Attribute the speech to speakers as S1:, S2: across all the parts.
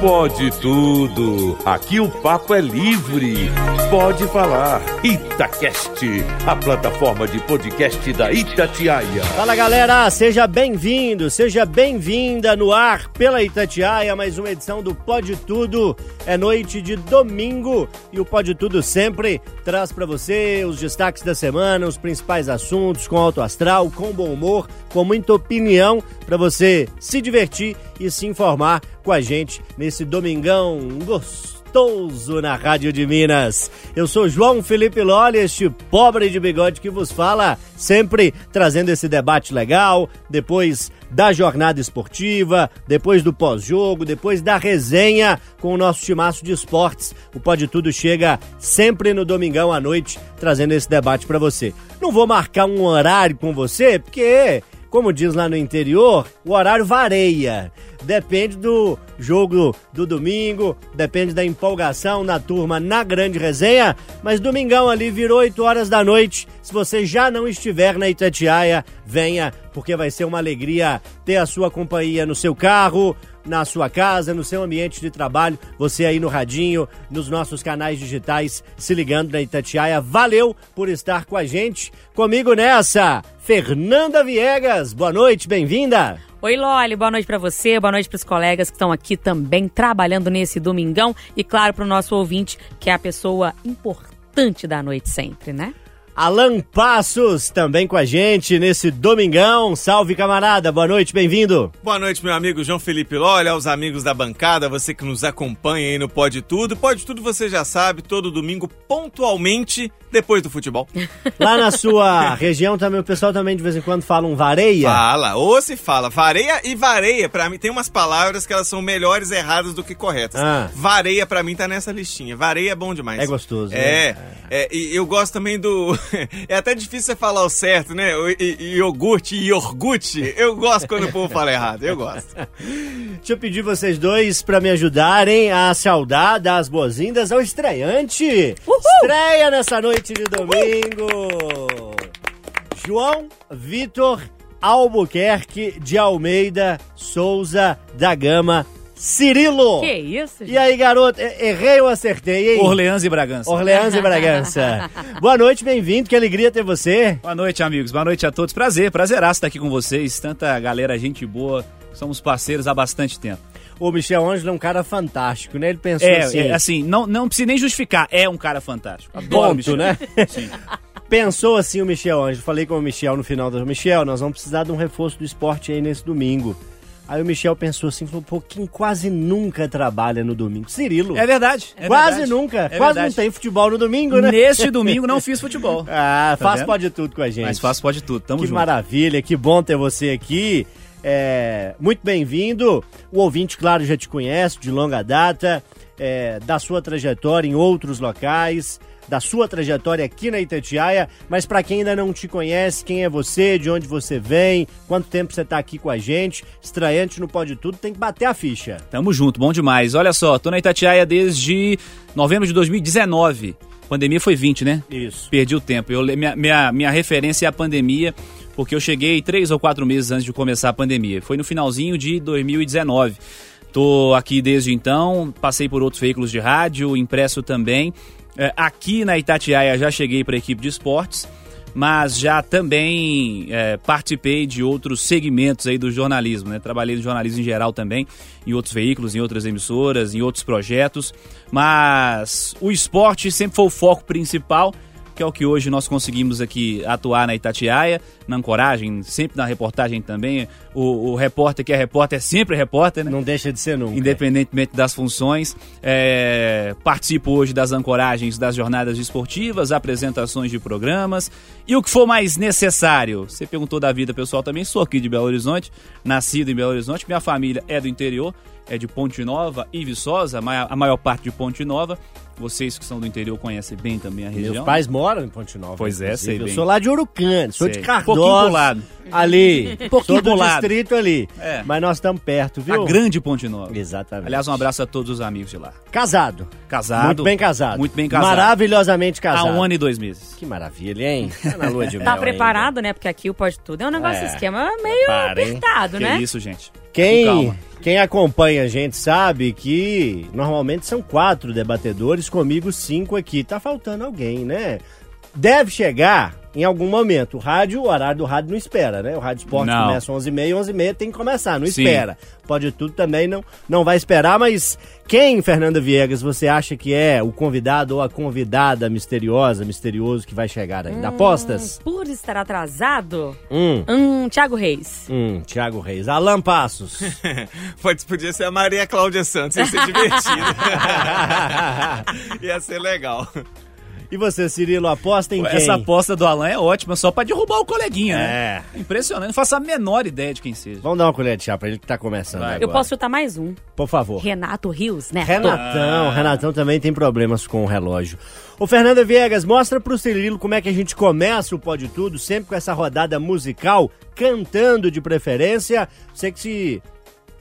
S1: Pode tudo. Aqui o papo é livre. Pode falar. Itacast, a plataforma de podcast da Itatiaia.
S2: Fala galera, seja bem-vindo, seja bem-vinda no ar pela Itatiaia, mais uma edição do Pode Tudo. É noite de domingo e o Pode Tudo sempre traz para você os destaques da semana, os principais assuntos com alto astral, com bom humor, com muita opinião para você se divertir e se informar com a gente nesse domingão gostoso na Rádio de Minas. Eu sou João Felipe Lolli, este pobre de bigode que vos fala, sempre trazendo esse debate legal, depois da jornada esportiva, depois do pós-jogo, depois da resenha com o nosso timaço de esportes. O Pode Tudo chega sempre no domingão à noite, trazendo esse debate para você. Não vou marcar um horário com você, porque como diz lá no interior, o horário varia. Depende do jogo do domingo, depende da empolgação na turma na grande resenha, mas domingão ali virou 8 horas da noite. Se você já não estiver na Itatiaia, venha, porque vai ser uma alegria ter a sua companhia no seu carro, na sua casa, no seu ambiente de trabalho, você aí no radinho, nos nossos canais digitais, se ligando na Itatiaia. Valeu por estar com a gente. Comigo nessa, Fernanda Viegas. Boa noite, bem-vinda.
S3: Oi, Loli, boa noite para você, boa noite para os colegas que estão aqui também trabalhando nesse domingão e, claro, para o nosso ouvinte, que é a pessoa importante da noite sempre, né?
S2: Alan Passos também com a gente nesse domingão. Salve, camarada. Boa noite, bem-vindo.
S4: Boa noite, meu amigo João Felipe Lolha, aos amigos da bancada, você que nos acompanha aí no Pode Tudo. Pode Tudo você já sabe, todo domingo, pontualmente, depois do futebol.
S2: Lá na sua região também, o pessoal também de vez em quando fala um vareia?
S4: Fala, ou se fala. Vareia e vareia, pra mim, tem umas palavras que elas são melhores erradas do que corretas. Ah. Vareia, pra mim, tá nessa listinha. Vareia é bom demais.
S2: É gostoso.
S4: É, né? é e eu gosto também do... é até difícil você falar o certo, né? O iogurte e iogurte. Eu gosto quando o povo fala errado, eu gosto.
S2: Deixa eu pedir vocês dois para me ajudarem a saudar, dar as boas-vindas ao estreante. Uhul! Estreia nessa noite de domingo. Uhul! João Vitor Albuquerque de Almeida Souza da Gama Cirilo.
S3: Que isso, gente?
S2: E aí, garoto? Errei ou acertei, hein?
S5: Orleans e Bragança.
S2: Orleans e Bragança. Boa noite, bem-vindo. Que alegria ter você.
S5: Boa noite, amigos. Boa noite a todos. Prazer, prazeraço estar aqui com vocês. Tanta galera, gente boa. Somos parceiros há bastante tempo.
S2: O Michel Ângelo é um cara fantástico, né? Ele pensou
S5: é,
S2: assim...
S5: É, assim, não, não precisa nem justificar. É um cara fantástico. Adoro
S2: Ponto, né? Sim. Pensou assim o Michel Ângelo. Falei com o Michel no final do... Michel, nós vamos precisar de um reforço do esporte aí nesse domingo. Aí o Michel pensou assim, falou, pô, quem quase nunca trabalha no domingo? Cirilo.
S5: É verdade. É
S2: quase
S5: verdade.
S2: nunca.
S5: É
S2: quase
S5: verdade.
S2: não tem futebol no domingo, né?
S5: Neste domingo não fiz futebol.
S2: ah, tá faz pode tudo com a gente.
S5: Mas faz pode tudo, tamo
S2: que
S5: junto.
S2: Que maravilha, que bom ter você aqui. É, muito bem-vindo. O ouvinte, claro, já te conhece de longa data, é, da sua trajetória em outros locais da sua trajetória aqui na Itatiaia, mas para quem ainda não te conhece, quem é você, de onde você vem, quanto tempo você tá aqui com a gente, estreante no Pode Tudo, tem que bater a ficha.
S5: Tamo junto, bom demais. Olha só, tô na Itatiaia desde novembro de 2019. Pandemia foi 20, né?
S2: Isso.
S5: Perdi o tempo. Eu, minha, minha, minha referência é a pandemia, porque eu cheguei três ou quatro meses antes de começar a pandemia. Foi no finalzinho de 2019. Tô aqui desde então, passei por outros veículos de rádio, impresso também. É, aqui na Itatiaia já cheguei para a equipe de esportes, mas já também é, participei de outros segmentos aí do jornalismo, né? Trabalhei no jornalismo em geral também, em outros veículos, em outras emissoras, em outros projetos, mas o esporte sempre foi o foco principal que é o que hoje nós conseguimos aqui atuar na Itatiaia, na ancoragem, sempre na reportagem também. O, o repórter que é repórter é sempre repórter, né?
S2: Não deixa de ser nunca.
S5: Independentemente das funções. É, participo hoje das ancoragens das jornadas esportivas, apresentações de programas e o que for mais necessário. Você perguntou da vida pessoal também, sou aqui de Belo Horizonte, nascido em Belo Horizonte, minha família é do interior, é de Ponte Nova e Viçosa, a maior parte de Ponte Nova. Vocês que são do interior conhecem bem também a região.
S2: Meus pais moram em Ponte Nova.
S5: Pois é, sei
S2: Eu
S5: bem.
S2: sou lá de Urucânia, sou
S5: Sei.
S2: de Cardoso.
S5: Pouquinho pro lado.
S2: Ali.
S5: Pouquinho
S2: sou do
S5: pro lado.
S2: distrito ali.
S5: É.
S2: Mas nós estamos perto, viu?
S5: A grande Ponte Nova.
S2: Exatamente.
S5: Aliás, um abraço a todos os amigos de lá.
S2: Casado.
S5: Casado.
S2: Muito bem casado.
S5: Muito bem casado.
S2: Maravilhosamente
S5: Há
S2: casado.
S5: um ano e dois meses.
S2: Que maravilha, hein? Tá na lua de mel
S3: Tá
S2: ainda.
S3: preparado, né? Porque aqui o Pode Tudo é um negócio,
S2: É.
S3: esquema meio
S2: Para, hein?
S3: apertado,
S5: Que
S3: né?
S5: isso, gente.
S2: Quem, quem acompanha a gente sabe que normalmente são quatro debatedores, comigo cinco aqui. Tá faltando alguém, né? Deve chegar em algum momento. O rádio, o horário do rádio não espera, né? O Rádio Esporte
S5: Não.
S2: começa às 11h30, 11h30 tem que começar, não
S5: Sim.
S2: espera. Pode tudo também não, não vai esperar, mas quem, Fernanda Viegas, você acha que é o convidado ou a convidada misteriosa, misterioso que vai chegar ainda? Apostas?
S3: Por estar atrasado,
S2: Hum,
S3: hum, Thiago Reis.
S2: hum, Thiago Reis. Alan Passos.
S4: Pode, podia ser a Maria Cláudia Santos, ia ser divertido. ia ser legal.
S2: E você, Cirilo, aposta em quem?
S5: Essa aposta do Alan é ótima, só pra derrubar o coleguinha, né?
S2: É.
S5: Impressionante, não faço a menor ideia de quem seja.
S2: Vamos dar uma colher de chá pra ele que tá começando
S5: Vai.
S2: agora.
S3: Eu posso chutar mais um.
S2: Por favor.
S3: Renato Rios, né?
S2: Renatão, Renatão também tem problemas com o relógio. Ô Fernanda Viegas, mostra pro Cirilo como é que a gente começa o Pode Tudo, sempre com essa rodada musical, cantando de preferência. Você que se...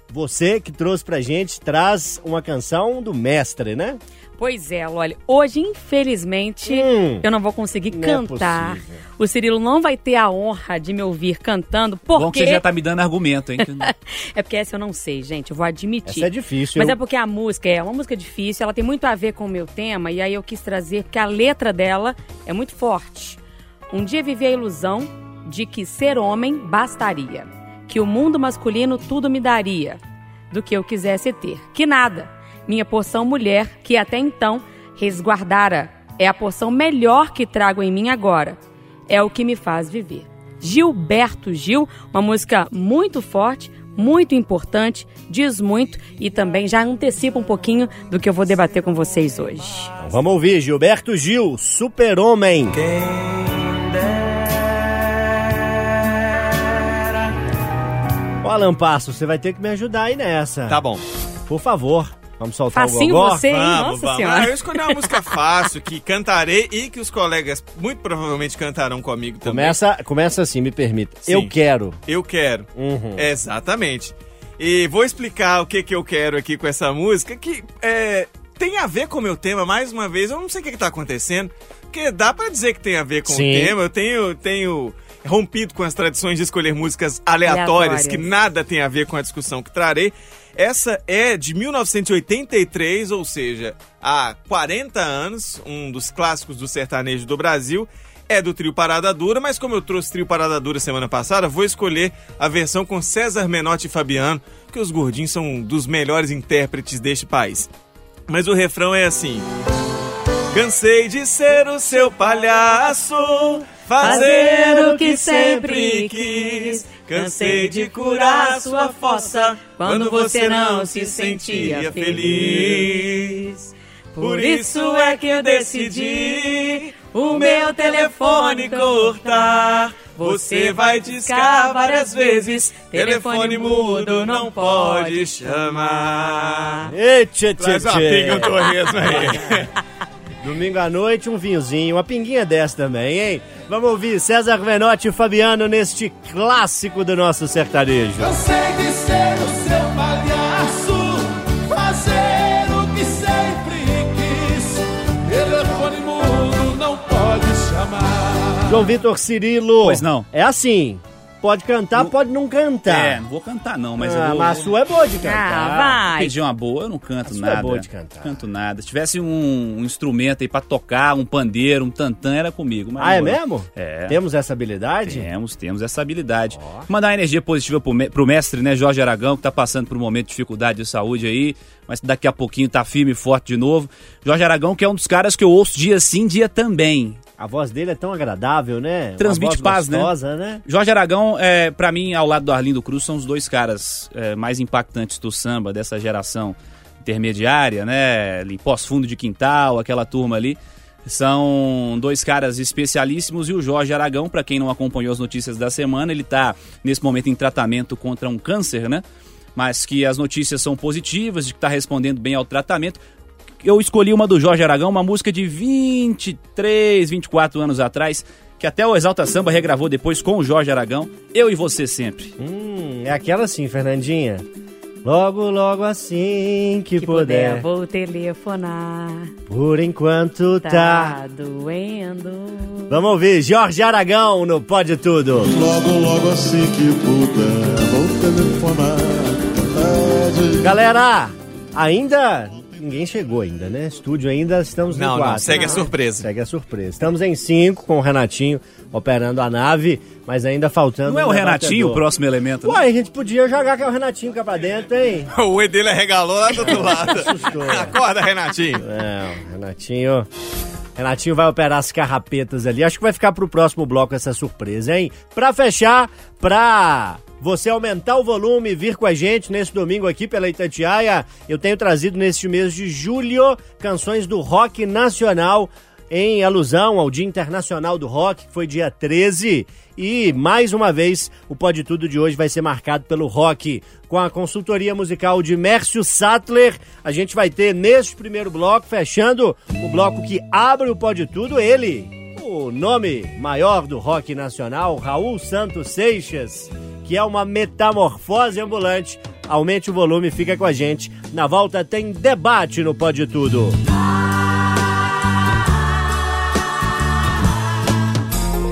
S2: Você que trouxe pra gente, traz uma canção do mestre, né?
S3: Pois é, olha, hoje, infelizmente,
S2: Hum.
S3: eu não vou conseguir
S2: Não é
S3: cantar.
S2: possível.
S3: o Cirilo não vai ter a honra de me ouvir cantando,
S5: Bom que
S3: porque...
S5: você já tá me dando argumento, hein?
S3: É porque essa eu não sei, gente, eu vou admitir.
S2: Essa é difícil.
S3: Mas
S2: eu-
S3: é porque a música é uma música difícil, ela tem muito a ver com o meu tema, e aí eu quis trazer, porque a letra dela é muito forte. Um dia vivi a ilusão de que ser homem bastaria, que o mundo masculino tudo me daria, do que eu quisesse ter. Que nada, minha porção mulher, que até então resguardara, é a porção melhor que trago em mim agora, é o que me faz viver. Gilberto Gil, uma música muito forte, muito importante, diz muito e também já antecipa um pouquinho do que eu vou debater com vocês hoje.
S2: Então vamos ouvir Gilberto Gil, Super-Homem. Ô Alan Passo, você vai ter que me ajudar aí nessa.
S4: Tá bom.
S2: Por favor, vamos soltar
S3: Facinho
S2: o gogó?
S3: você, hein?
S4: Vamos,
S3: Nossa
S4: vamos.
S3: Senhora.
S4: Ah, eu escolhi uma música fácil que cantarei e que os colegas muito provavelmente cantarão comigo também.
S2: Começa, começa assim, me permita.
S4: Sim.
S2: Eu quero.
S4: Eu quero.
S2: Uhum.
S4: Exatamente. E vou explicar o que, que eu quero aqui com essa música, que é, tem a ver com o meu tema, mais uma vez. Eu não sei o que, que tá acontecendo, porque dá pra dizer que tem a ver com
S2: Sim.
S4: o tema. Eu tenho, tenho rompido com as tradições de escolher músicas aleatórias,
S3: Aleatórias.
S4: que nada tem a ver com a discussão que trarei. Essa é de 1983, ou seja, há 40 anos, um dos clássicos do sertanejo do Brasil. É do trio Parada Dura, mas como eu trouxe trio Parada Dura semana passada, vou escolher a versão com César Menotti e Fabiano, porque os gordinhos são um dos melhores intérpretes deste país. Mas o refrão é assim: Cansei de ser o seu palhaço, fazer o que sempre quis. Cansei de curar sua fossa quando você não se sentia feliz. Por isso é que eu decidi o meu telefone cortar. Você vai discar várias vezes, telefone mudo não pode chamar.
S2: Ei, tchê, tchê,
S4: Traz uma
S2: tchê.
S4: pinga um torresmo aí.
S2: Domingo à noite, um vinhozinho, uma pinguinha dessa também, hein? Vamos ouvir César Menotti e Fabiano neste clássico do nosso sertanejo.
S6: Cansei de ser o seu palhaço, fazer o que sempre quis. Telefone mudo não pode chamar.
S2: João Vitor Cirilo.
S5: Pois não.
S2: É assim, pode cantar, pode não cantar.
S5: É, não vou cantar não, mas
S2: ah,
S5: eu vou...
S2: mas a sua é boa de cantar.
S3: Ah, vai.
S5: Pedir uma boa, eu não canto
S2: A sua
S5: nada.
S2: é boa de cantar.
S5: Canto nada. Se tivesse um, um instrumento aí pra tocar, um pandeiro, um tantã, era comigo. mas
S2: Ah, é
S5: não
S2: mesmo?
S5: É.
S2: Temos essa habilidade?
S5: Temos, temos essa habilidade. Mandar uma energia positiva pro, me- pro mestre, né, Jorge Aragão, que tá passando por um momento de dificuldade de saúde aí, mas daqui a pouquinho tá firme e forte de novo. Jorge Aragão, que é um dos caras que eu ouço dia sim, dia também.
S2: A voz dele é tão agradável, né?
S5: Transmite paz, né?
S2: gostosa, né?
S5: Jorge Aragão, é, para mim, ao lado do Arlindo Cruz, são os dois caras é, mais impactantes do samba, dessa geração intermediária, né? Pós-fundo de quintal, aquela turma ali. São dois caras especialíssimos e o Jorge Aragão, para quem não acompanhou as notícias da semana, ele tá nesse momento em tratamento contra um câncer, né? Mas que as notícias são positivas, de que tá respondendo bem ao tratamento. Eu escolhi uma do Jorge Aragão, uma música de 23, 24 anos atrás, que até o Exalta Samba regravou depois com o Jorge Aragão. Eu e você sempre.
S2: Hum, é aquela sim, Fernandinha. Logo, logo assim que,
S3: Que
S2: puder.
S3: puder, vou telefonar.
S2: Por enquanto tá.
S3: Tá doendo.
S2: Vamos ouvir Jorge Aragão no Pode Tudo.
S6: Logo, logo assim que puder, vou telefonar.
S2: Galera, ainda ninguém chegou ainda, né? Estúdio ainda estamos no
S4: Não, não,
S2: quatro.
S4: segue a surpresa.
S2: Segue a surpresa. Estamos em cinco com o Renatinho operando a nave, mas ainda faltando
S5: Não é
S2: um
S5: o Renatinho o próximo elemento? né?
S2: Uai, a gente podia jogar que é o Renatinho cá pra dentro, hein?
S4: O E dele regalou lá do outro lado.
S2: Assustou.
S4: Acorda, Renatinho.
S2: É, o Renatinho. Renatinho vai operar as carrapetas ali. Acho que vai ficar pro próximo bloco essa surpresa, hein? Pra fechar, pra você aumentar o volume e vir com a gente nesse domingo aqui pela Itatiaia, eu tenho trazido neste mês de julho canções do rock nacional em alusão ao Dia Internacional do Rock, que foi dia 13. E, mais uma vez, o Pode Tudo de hoje vai ser marcado pelo rock. Com a consultoria musical de Mércio Sattler, a gente vai ter neste primeiro bloco, fechando o bloco que abre o Pode Tudo, ele, o nome maior do rock nacional, Raul Santos Seixas, que é uma metamorfose ambulante. Aumente o volume, fica com a gente. Na volta tem debate no Pode Tudo.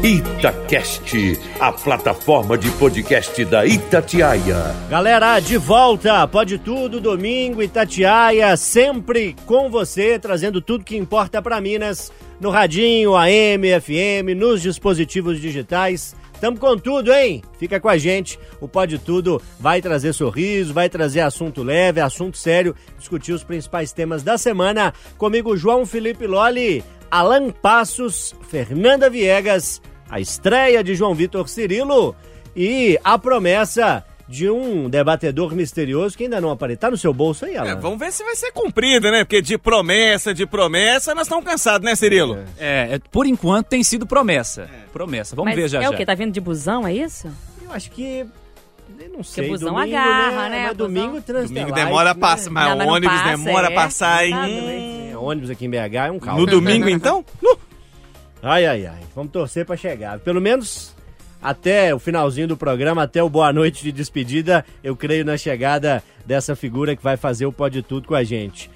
S1: Itacast, a plataforma de podcast da Itatiaia.
S2: Galera, de volta, pode tudo, domingo, Itatiaia, sempre com você, trazendo tudo que importa para Minas, no radinho, AM, FM, nos dispositivos digitais. Tamo com tudo, hein? Fica com a gente. O Pode Tudo vai trazer sorriso, vai trazer assunto leve, assunto sério, discutir os principais temas da semana. Comigo, João Felipe Loli, Alan Passos, Fernanda Viegas, a estreia de João Vitor Cirilo e a promessa de um debatedor misterioso que ainda não apareceu. Tá no seu bolso aí, Alan?
S4: É, vamos ver se vai ser cumprida, né? Porque de promessa, de promessa, nós estamos cansados, né, Cirilo?
S5: É, é, por enquanto tem sido promessa. Promessa. Vamos
S3: Mas
S5: ver já
S3: é
S5: já.
S3: o quê? Tá vindo de busão, é isso?
S2: Eu acho que. Eu não sei.
S3: busão
S2: domingo,
S3: agarra, né?
S2: Mas
S3: Busão.
S2: domingo trans
S4: Domingo demora a passar, mas
S3: Não,
S4: o
S3: mas
S4: ônibus
S3: passa,
S4: demora
S3: é.
S4: a passar, hein?
S2: É, ônibus aqui em BH é um caos.
S4: No domingo, então?
S2: Ai, ai, ai. Vamos torcer pra chegar. Pelo menos até o finalzinho do programa, até o boa noite de despedida, eu creio na chegada dessa figura que vai fazer o Pode Tudo com a gente.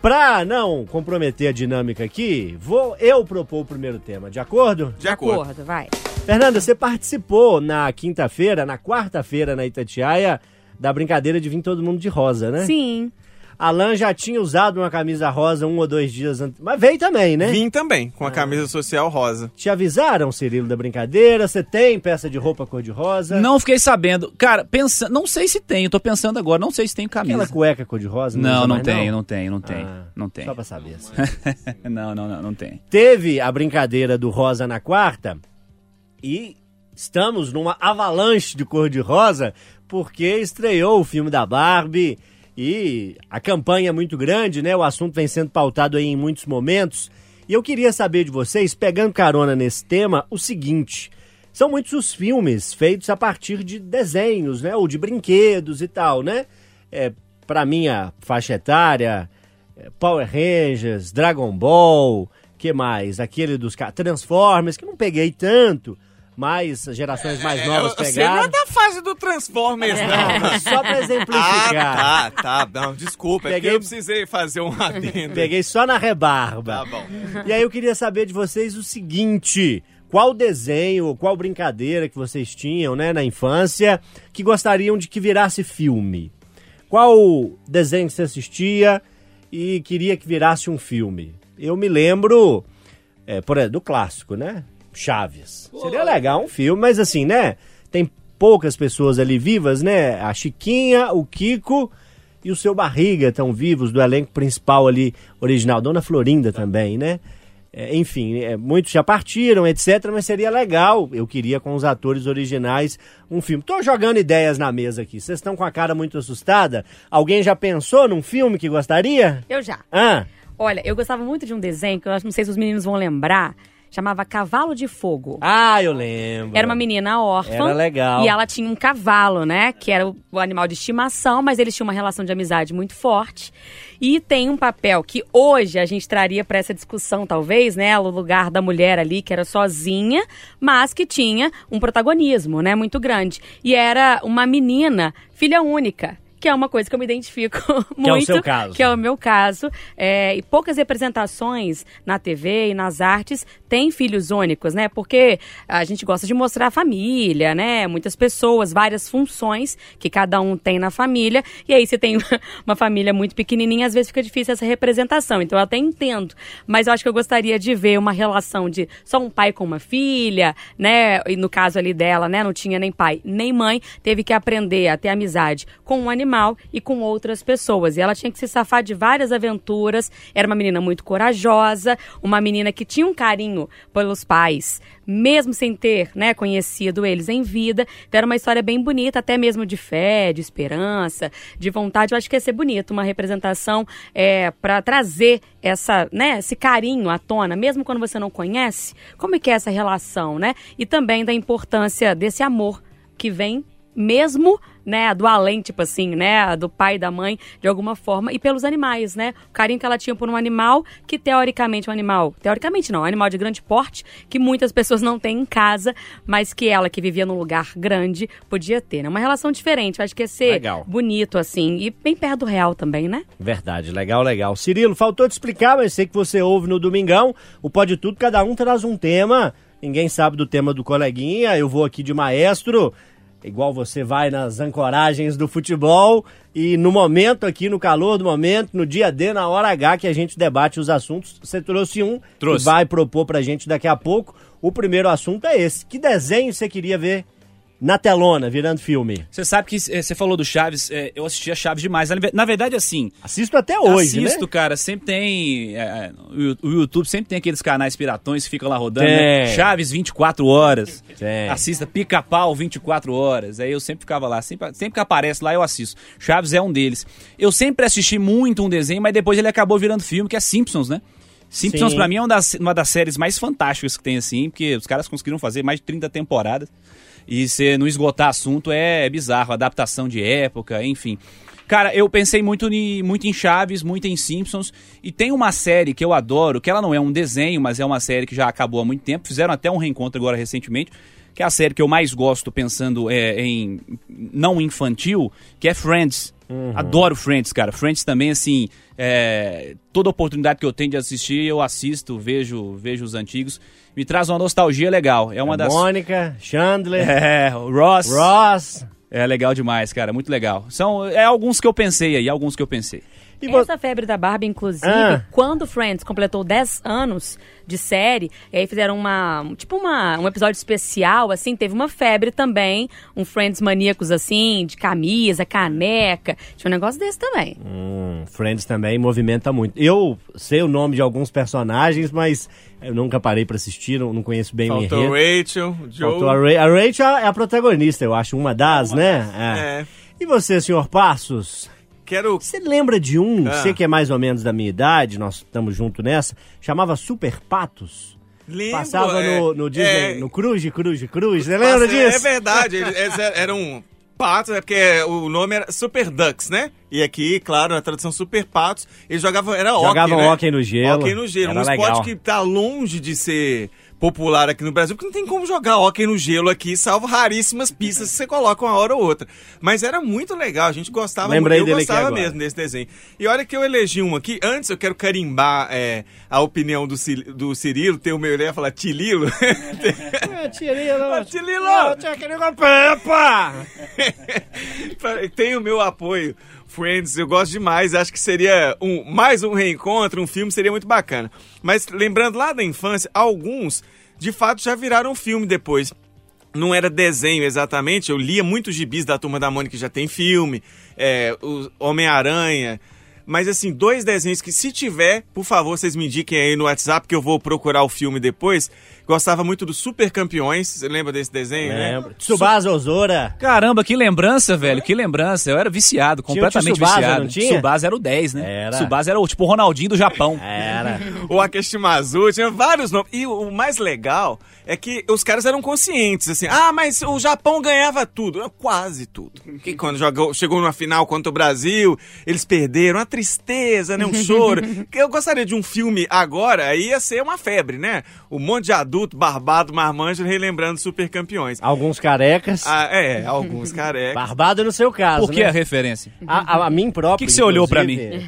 S2: Pra não comprometer a dinâmica aqui, vou eu propor o primeiro tema, de acordo?
S4: De acordo.
S3: Acordo, vai.
S2: Fernanda, você participou na quinta-feira, na quarta-feira na Itatiaia, da brincadeira de vir todo mundo de rosa, né?
S3: Sim.
S2: Alan já tinha usado uma camisa rosa um ou dois dias antes. Mas veio também, né?
S4: Vim também, com a camisa social rosa.
S2: Te avisaram, Cirilo, da brincadeira? Você tem peça de roupa cor-de-rosa?
S5: Não fiquei sabendo. Cara, pensa... não sei se tem, eu tô pensando agora, não sei se tem camisa.
S2: Aquela cueca cor-de-rosa?
S5: Não, não
S2: mais,
S5: tem, não tem, não tem.
S2: Ah,
S5: Não tem.
S2: Só pra saber. assim.
S5: não, não, não, não tem.
S2: Teve a brincadeira do rosa na quarta e estamos numa avalanche de cor-de-rosa porque estreou o filme da Barbie e a campanha é muito grande, né? O assunto vem sendo pautado aí em muitos momentos. E eu queria saber de vocês, pegando carona nesse tema, o seguinte: são muitos os filmes feitos a partir de desenhos, né? Ou de brinquedos e tal, né? É, para minha faixa etária, é, Power Rangers, Dragon Ball, que mais? Aquele dos Transformers, que não peguei tanto, mas as gerações mais novas
S4: É, Você não é
S2: pegaram.
S4: da fase do Transformers, não.
S2: Só pra exemplificar.
S4: Ah, tá, tá. Não, desculpa, é
S2: Peguei-
S4: porque eu precisei fazer um adendo.
S2: Peguei só na rebarba.
S4: Tá bom.
S2: E aí eu queria saber de vocês o seguinte: qual desenho, qual brincadeira que vocês tinham, né, na infância, que gostariam de que virasse filme? Qual desenho que você assistia e queria que virasse um filme? Eu me lembro, é, por exemplo, do clássico, né? Chaves. Seria legal um filme, mas assim, né? Tem poucas pessoas ali vivas, né? A Chiquinha, o Kiko e o seu Barriga estão vivos do elenco principal ali original. Dona Florinda também, né? É, enfim, é, muitos já partiram, etc. Mas seria legal. Eu queria com os atores originais um filme. Tô jogando ideias na mesa aqui. Vocês estão com a cara muito assustada? Alguém já pensou num filme que gostaria?
S3: Eu já.
S2: Ah,
S3: Olha, eu gostava muito de um desenho que eu acho- não sei se os meninos vão lembrar. Chamava Cavalo de Fogo.
S2: ah, eu lembro.
S3: Era uma menina órfã.
S2: Era legal.
S3: E ela tinha um cavalo, né? Que era o, animal de estimação, mas eles tinham uma relação de amizade muito forte. E tem um papel que hoje a gente traria para essa discussão, talvez, né? O lugar da mulher ali, que era sozinha, mas que tinha um protagonismo, né? Muito grande. E era uma menina, filha única. Que é uma coisa que eu me identifico
S2: Que é o
S3: muito.
S2: seu caso.
S3: Que é o meu caso. É, e poucas representações na TV e nas artes têm filhos únicos, né? Porque a gente gosta de mostrar a família, né? Muitas pessoas, várias funções que cada um tem na família. E aí, se tem uma família muito pequenininha, às vezes fica difícil essa representação. Então, eu até entendo. Mas eu acho que eu gostaria de ver uma relação de só um pai com uma filha, né? E no caso ali dela, né? Não tinha nem pai nem mãe. Teve que aprender a ter amizade com um animal e com outras pessoas. E ela tinha que se safar de várias aventuras. Era uma menina muito corajosa, uma menina que tinha um carinho pelos pais, mesmo sem ter, né, conhecido eles em vida. Então era uma história bem bonita, até mesmo de fé, de esperança, de vontade. Eu acho que ia ser bonito, uma representação é, para trazer essa, né, esse carinho à tona, mesmo quando você não conhece. Como é que é essa relação, né? E também da importância desse amor que vem mesmo, né, do além, tipo assim, né, do pai e da mãe, de alguma forma, e pelos animais, né, o carinho que ela tinha por um animal que teoricamente é um animal, teoricamente não, é um animal de grande porte, que muitas pessoas não têm em casa, mas que ela, que vivia num lugar grande, podia ter, né, uma relação diferente, eu acho que ia ser
S2: Legal.
S3: bonito, assim, e bem perto do real também, né?
S2: Verdade, legal, legal. Cirilo, faltou te explicar, mas sei que você ouve no Domingão. O Pode Tudo, cada um traz um tema. Ninguém sabe do tema do coleguinha. Eu vou aqui de maestro, igual você vai nas ancoragens do futebol. E no momento aqui, no calor do momento, no dia D, na hora H, que a gente debate os assuntos. Você trouxe um
S5: Trouxe.
S2: que vai propor pra gente daqui a pouco. O primeiro assunto é esse. Que desenho você queria ver na telona, virando filme?
S5: Você sabe que eh, você falou do Chaves, eh, eu assistia Chaves demais. Na ve- Na verdade, assim,
S2: Assisto até hoje,
S5: assisto,
S2: né?
S5: cara, sempre tem. eh, o YouTube sempre tem aqueles canais piratões que ficam lá rodando. Né? Chaves 24 horas.
S2: Tem.
S5: Assista Pica-Pau 24 horas. Aí eu sempre ficava lá. Sempre, sempre que aparece lá, eu assisto. Chaves é um deles. Eu sempre assisti muito um desenho, mas depois ele acabou virando filme, que é Simpsons, né? Simpsons,
S2: Sim.
S5: pra mim, é uma das, uma das séries mais fantásticas que tem, assim, porque os caras conseguiram fazer mais de 30 temporadas. E você não esgotar assunto é, bizarro, adaptação de época, enfim. Cara, eu pensei muito, ni- muito em Chaves, muito em Simpsons. E tem uma série que eu adoro, que ela não é um desenho, mas é uma série que já acabou há muito tempo. Fizeram até um reencontro agora recentemente. Que é a série que eu mais gosto pensando é, em não infantil, que é Friends. Adoro Friends, cara. Friends também, assim, é, toda oportunidade que eu tenho de assistir, eu assisto, vejo, vejo os antigos. Me traz uma nostalgia legal. É uma das.
S2: Mônica, Chandler,
S5: É, Ross.
S2: Ross.
S5: É legal demais, cara, muito legal. São é alguns que eu pensei aí, alguns que eu pensei.
S2: E vo-
S3: Essa febre da Barbie, inclusive,
S2: Ah.
S3: quando Friends completou 10 anos de série, e aí fizeram uma, tipo uma, um episódio especial, assim, teve uma febre também, um Friends maníacos, assim, de camisa, caneca, tinha um negócio desse também.
S2: Hum, Friends também movimenta muito. Eu sei o nome de alguns personagens, mas eu nunca parei pra assistir, não, não conheço bem o
S4: Faltou
S2: enredo.
S4: Rachel, Joe.
S2: Faltou a, Ra a Rachel é a protagonista, eu acho, uma das, né? É.
S4: É.
S2: E você, senhor Passos?
S4: Quero.
S2: Você lembra de um,
S4: Ah.
S2: você que é mais ou menos da minha idade, nós estamos juntos nessa, chamava Super Patos?
S4: Lembro,
S2: Passava
S4: é,
S2: no, no Disney,
S4: é,
S2: no Cruz, Cruz, Cruz, você lembra
S4: passa-
S2: disso?
S4: É verdade, eles eles eram patos, é porque o nome era Super Ducks, né? E aqui, claro, na tradução Super Patos, eles jogavam, era hockey,
S2: Jogavam
S4: né?
S2: hóquei no gelo.
S4: Hóquei no gelo,
S2: Era
S4: um esporte
S2: legal.
S4: que tá longe de ser popular aqui no Brasil, porque não tem como jogar hóquei no gelo aqui, salvo raríssimas pistas que você coloca uma hora ou outra. Mas era muito legal, a gente gostava
S2: Lembrei
S4: muito, eu
S2: dele
S4: gostava mesmo desse desenho. E olha que eu elegi um aqui, antes eu quero carimbar é, a opinião do, do Cirilo, tem o meu, eu ia falar Tililo.
S2: Tirilo.
S4: Ô, Tililo!
S2: tinha que ligar Peppa!
S4: Tem o meu apoio. Friends, eu gosto demais. Acho que seria um, mais um reencontro, um filme, seria muito bacana. Mas lembrando lá da infância, alguns de fato já viraram filme depois. Não era desenho exatamente, eu lia muitos gibis da Turma da Mônica que já tem filme, é, Homem-Aranha. Mas assim, dois desenhos que se tiver, por favor, vocês me indiquem aí no WhatsApp que eu vou procurar o filme depois. Gostava muito dos Super Campeões, você lembra desse desenho, né?
S2: Lembra. Tsubasa Ozora.
S5: Caramba, que lembrança, velho, que lembrança. Eu era viciado,
S2: Tinha o
S5: completamente
S2: Tsubasa,
S5: viciado.
S2: não tinha?
S5: Tsubasa era o 10, né?
S2: Era.
S5: Tsubasa era o tipo o Ronaldinho do Japão.
S2: Era.
S4: o Akeshimazu, tinha vários nomes. E o mais legal é que os caras eram conscientes, assim, ah, mas o Japão ganhava tudo. Quase tudo. Que quando jogou, chegou numa final contra o Brasil, eles perderam, uma tristeza, né, um choro. Que Eu gostaria de um filme agora, aí ia ser uma febre, né? Um monte de adulto adulto, barbado, marmanjo, relembrando super campeões.
S2: Alguns carecas.
S4: Ah, é, alguns carecas.
S2: Barbado no seu caso,
S5: Por que
S2: né?
S5: a referência?
S2: A, a, a mim próprio.
S5: Que que você olhou pra
S2: que-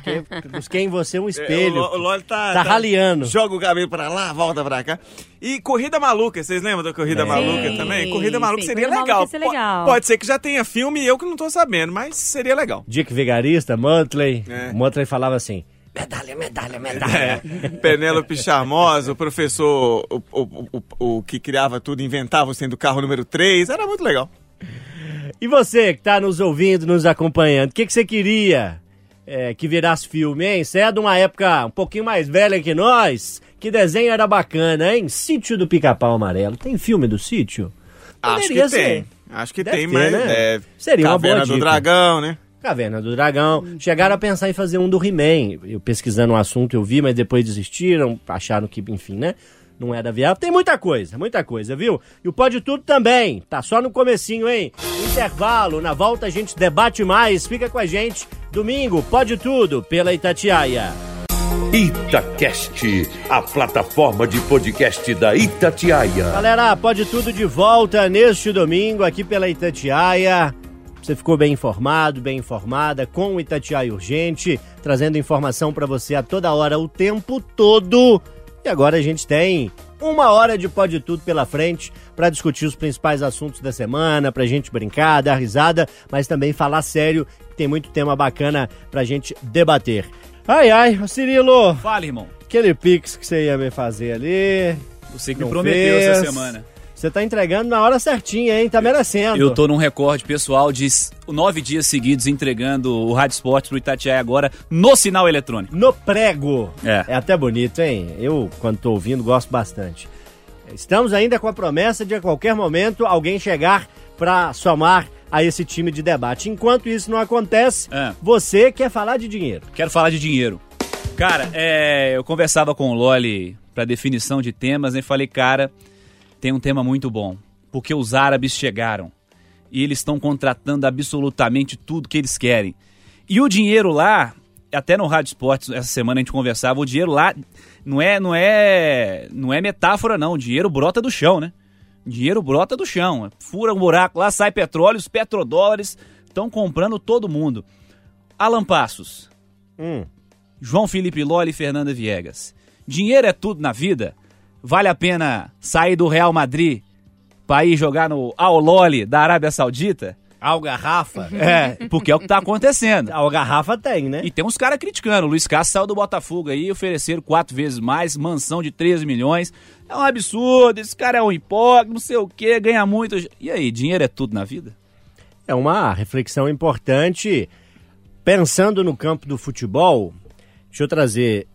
S2: Busquei em você um
S4: É,
S2: espelho.
S4: o Lo- o Loli tá,
S2: Tá raliando.
S4: Joga o cabelo pra lá, volta pra cá. E Corrida Maluca, vocês lembram da Corrida
S2: Sim,
S4: Maluca também? Corrida Maluca
S3: sim,
S4: seria
S3: Corrida
S4: legal.
S3: Maluca ser legal.
S4: Po- Pode ser que já tenha filme e eu que não tô sabendo, mas seria legal.
S2: Dick Vigarista, Muttley.
S4: É.
S2: Muttley falava assim: medalha, medalha, medalha.
S4: É, Penélope Charmosa, o professor, o, o, o, o que criava tudo, inventava o sendo carro número 3, era muito legal.
S2: E você que tá nos ouvindo, nos acompanhando, o que, que você queria é, que virasse filme, hein? Você é de uma época um pouquinho mais velha que nós. Que desenho era bacana, hein? Sítio do Pica-Pau Amarelo. Tem filme do sítio?
S4: Acho
S2: Poderia
S4: que
S2: ser.
S4: tem. Acho que
S2: Deve
S4: tem,
S2: ter,
S4: mas
S2: né?
S4: é,
S2: Seria uma
S4: Caverna
S2: boa
S4: do
S2: dica.
S4: Dragão, né?
S2: Caverna do Dragão. Chegaram a pensar em fazer um do He-Man. Eu pesquisando o assunto eu vi, mas depois desistiram, acharam que, enfim, né? Não era viável. Tem muita coisa, muita coisa, viu? E o Pode Tudo também. Tá só no comecinho, hein? Intervalo. Na volta a gente debate mais. Fica com a gente. Domingo, Pode Tudo, pela Itatiaia.
S1: Itacast, a plataforma de podcast da Itatiaia.
S2: Galera, Pode Tudo de volta neste domingo aqui pela Itatiaia. Você ficou bem informado, bem informada com o Itatiaia Urgente, trazendo informação pra você a toda hora, o tempo todo. E agora a gente tem uma hora de Pode Tudo pela frente pra discutir os principais assuntos da semana, pra gente brincar, dar risada, mas também falar sério. Tem muito tema bacana pra gente debater. Ai, ai, Cirilo,
S5: Fala, irmão.
S2: aquele pix que você ia me fazer ali,
S5: Você que prometeu
S2: fez.
S5: essa semana.
S2: Você tá entregando na hora certinha, hein? Tá merecendo.
S5: Eu tô num recorde pessoal de nove dias seguidos entregando o Rádio Esportes pro Itatiaia agora no sinal eletrônico.
S2: No prego.
S5: É.
S2: até bonito, hein? Eu, quando tô ouvindo, gosto bastante. Estamos ainda com a promessa de a qualquer momento alguém chegar pra somar a esse time de debate. Enquanto isso não acontece,
S5: É.
S2: você quer falar de dinheiro.
S5: Quero falar de dinheiro. Cara, é, eu conversava com o Loli pra definição de temas né, e falei, cara, tem um tema muito bom. Porque os árabes chegaram e eles estão contratando absolutamente tudo que eles querem. E o dinheiro lá, até no Rádio Esportes essa semana a gente conversava, o dinheiro lá não é, não é, não é metáfora não, o dinheiro brota do chão, né? Dinheiro brota do chão, fura um buraco lá, sai petróleo, os petrodólares estão comprando todo mundo. Alan Passos,
S2: Hum.
S5: João Felipe Loli e Fernanda Viegas. Dinheiro é tudo na vida? Vale a pena sair do Real Madrid para ir jogar no Al Loli da Arábia Saudita?
S2: Algarrafa?
S5: É, porque é o que tá acontecendo.
S2: Algarrafa tem, né?
S5: E tem uns caras criticando. O Luiz Castro saiu do Botafogo aí, ofereceram quatro vezes mais, mansão de 13 milhões. É um absurdo, esse cara é um hipócrita, não sei o quê, ganha muito. E aí, dinheiro é tudo na vida?
S2: É uma reflexão importante. Pensando no campo do futebol, deixa eu trazer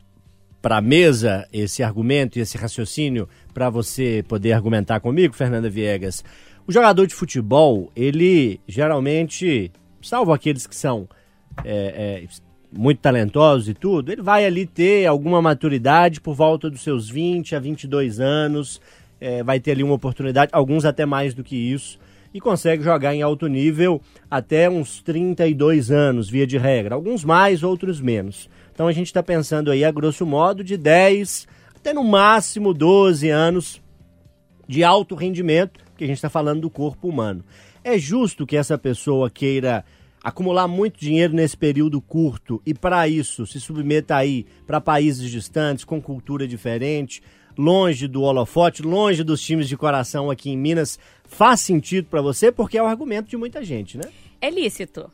S2: para a mesa esse argumento e esse raciocínio para você poder argumentar comigo, Fernanda Viegas. O jogador de futebol, ele geralmente, salvo aqueles que são é, é, muito talentosos e tudo, ele vai ali ter alguma maturidade por volta dos seus 20 a 22 anos, é, vai ter ali uma oportunidade, alguns até mais do que isso, e consegue jogar em alto nível até uns 32 anos, via de regra. Alguns mais, outros menos. Então a gente está pensando aí, a grosso modo, de 10 até no máximo 12 anos de alto rendimento, porque a gente está falando do corpo humano. É justo que essa pessoa queira acumular muito dinheiro nesse período curto e para isso se submeta aí para países distantes, com cultura diferente, longe do holofote, longe dos times de coração aqui em Minas, faz sentido para você porque é o argumento de muita gente, né?
S3: É lícito.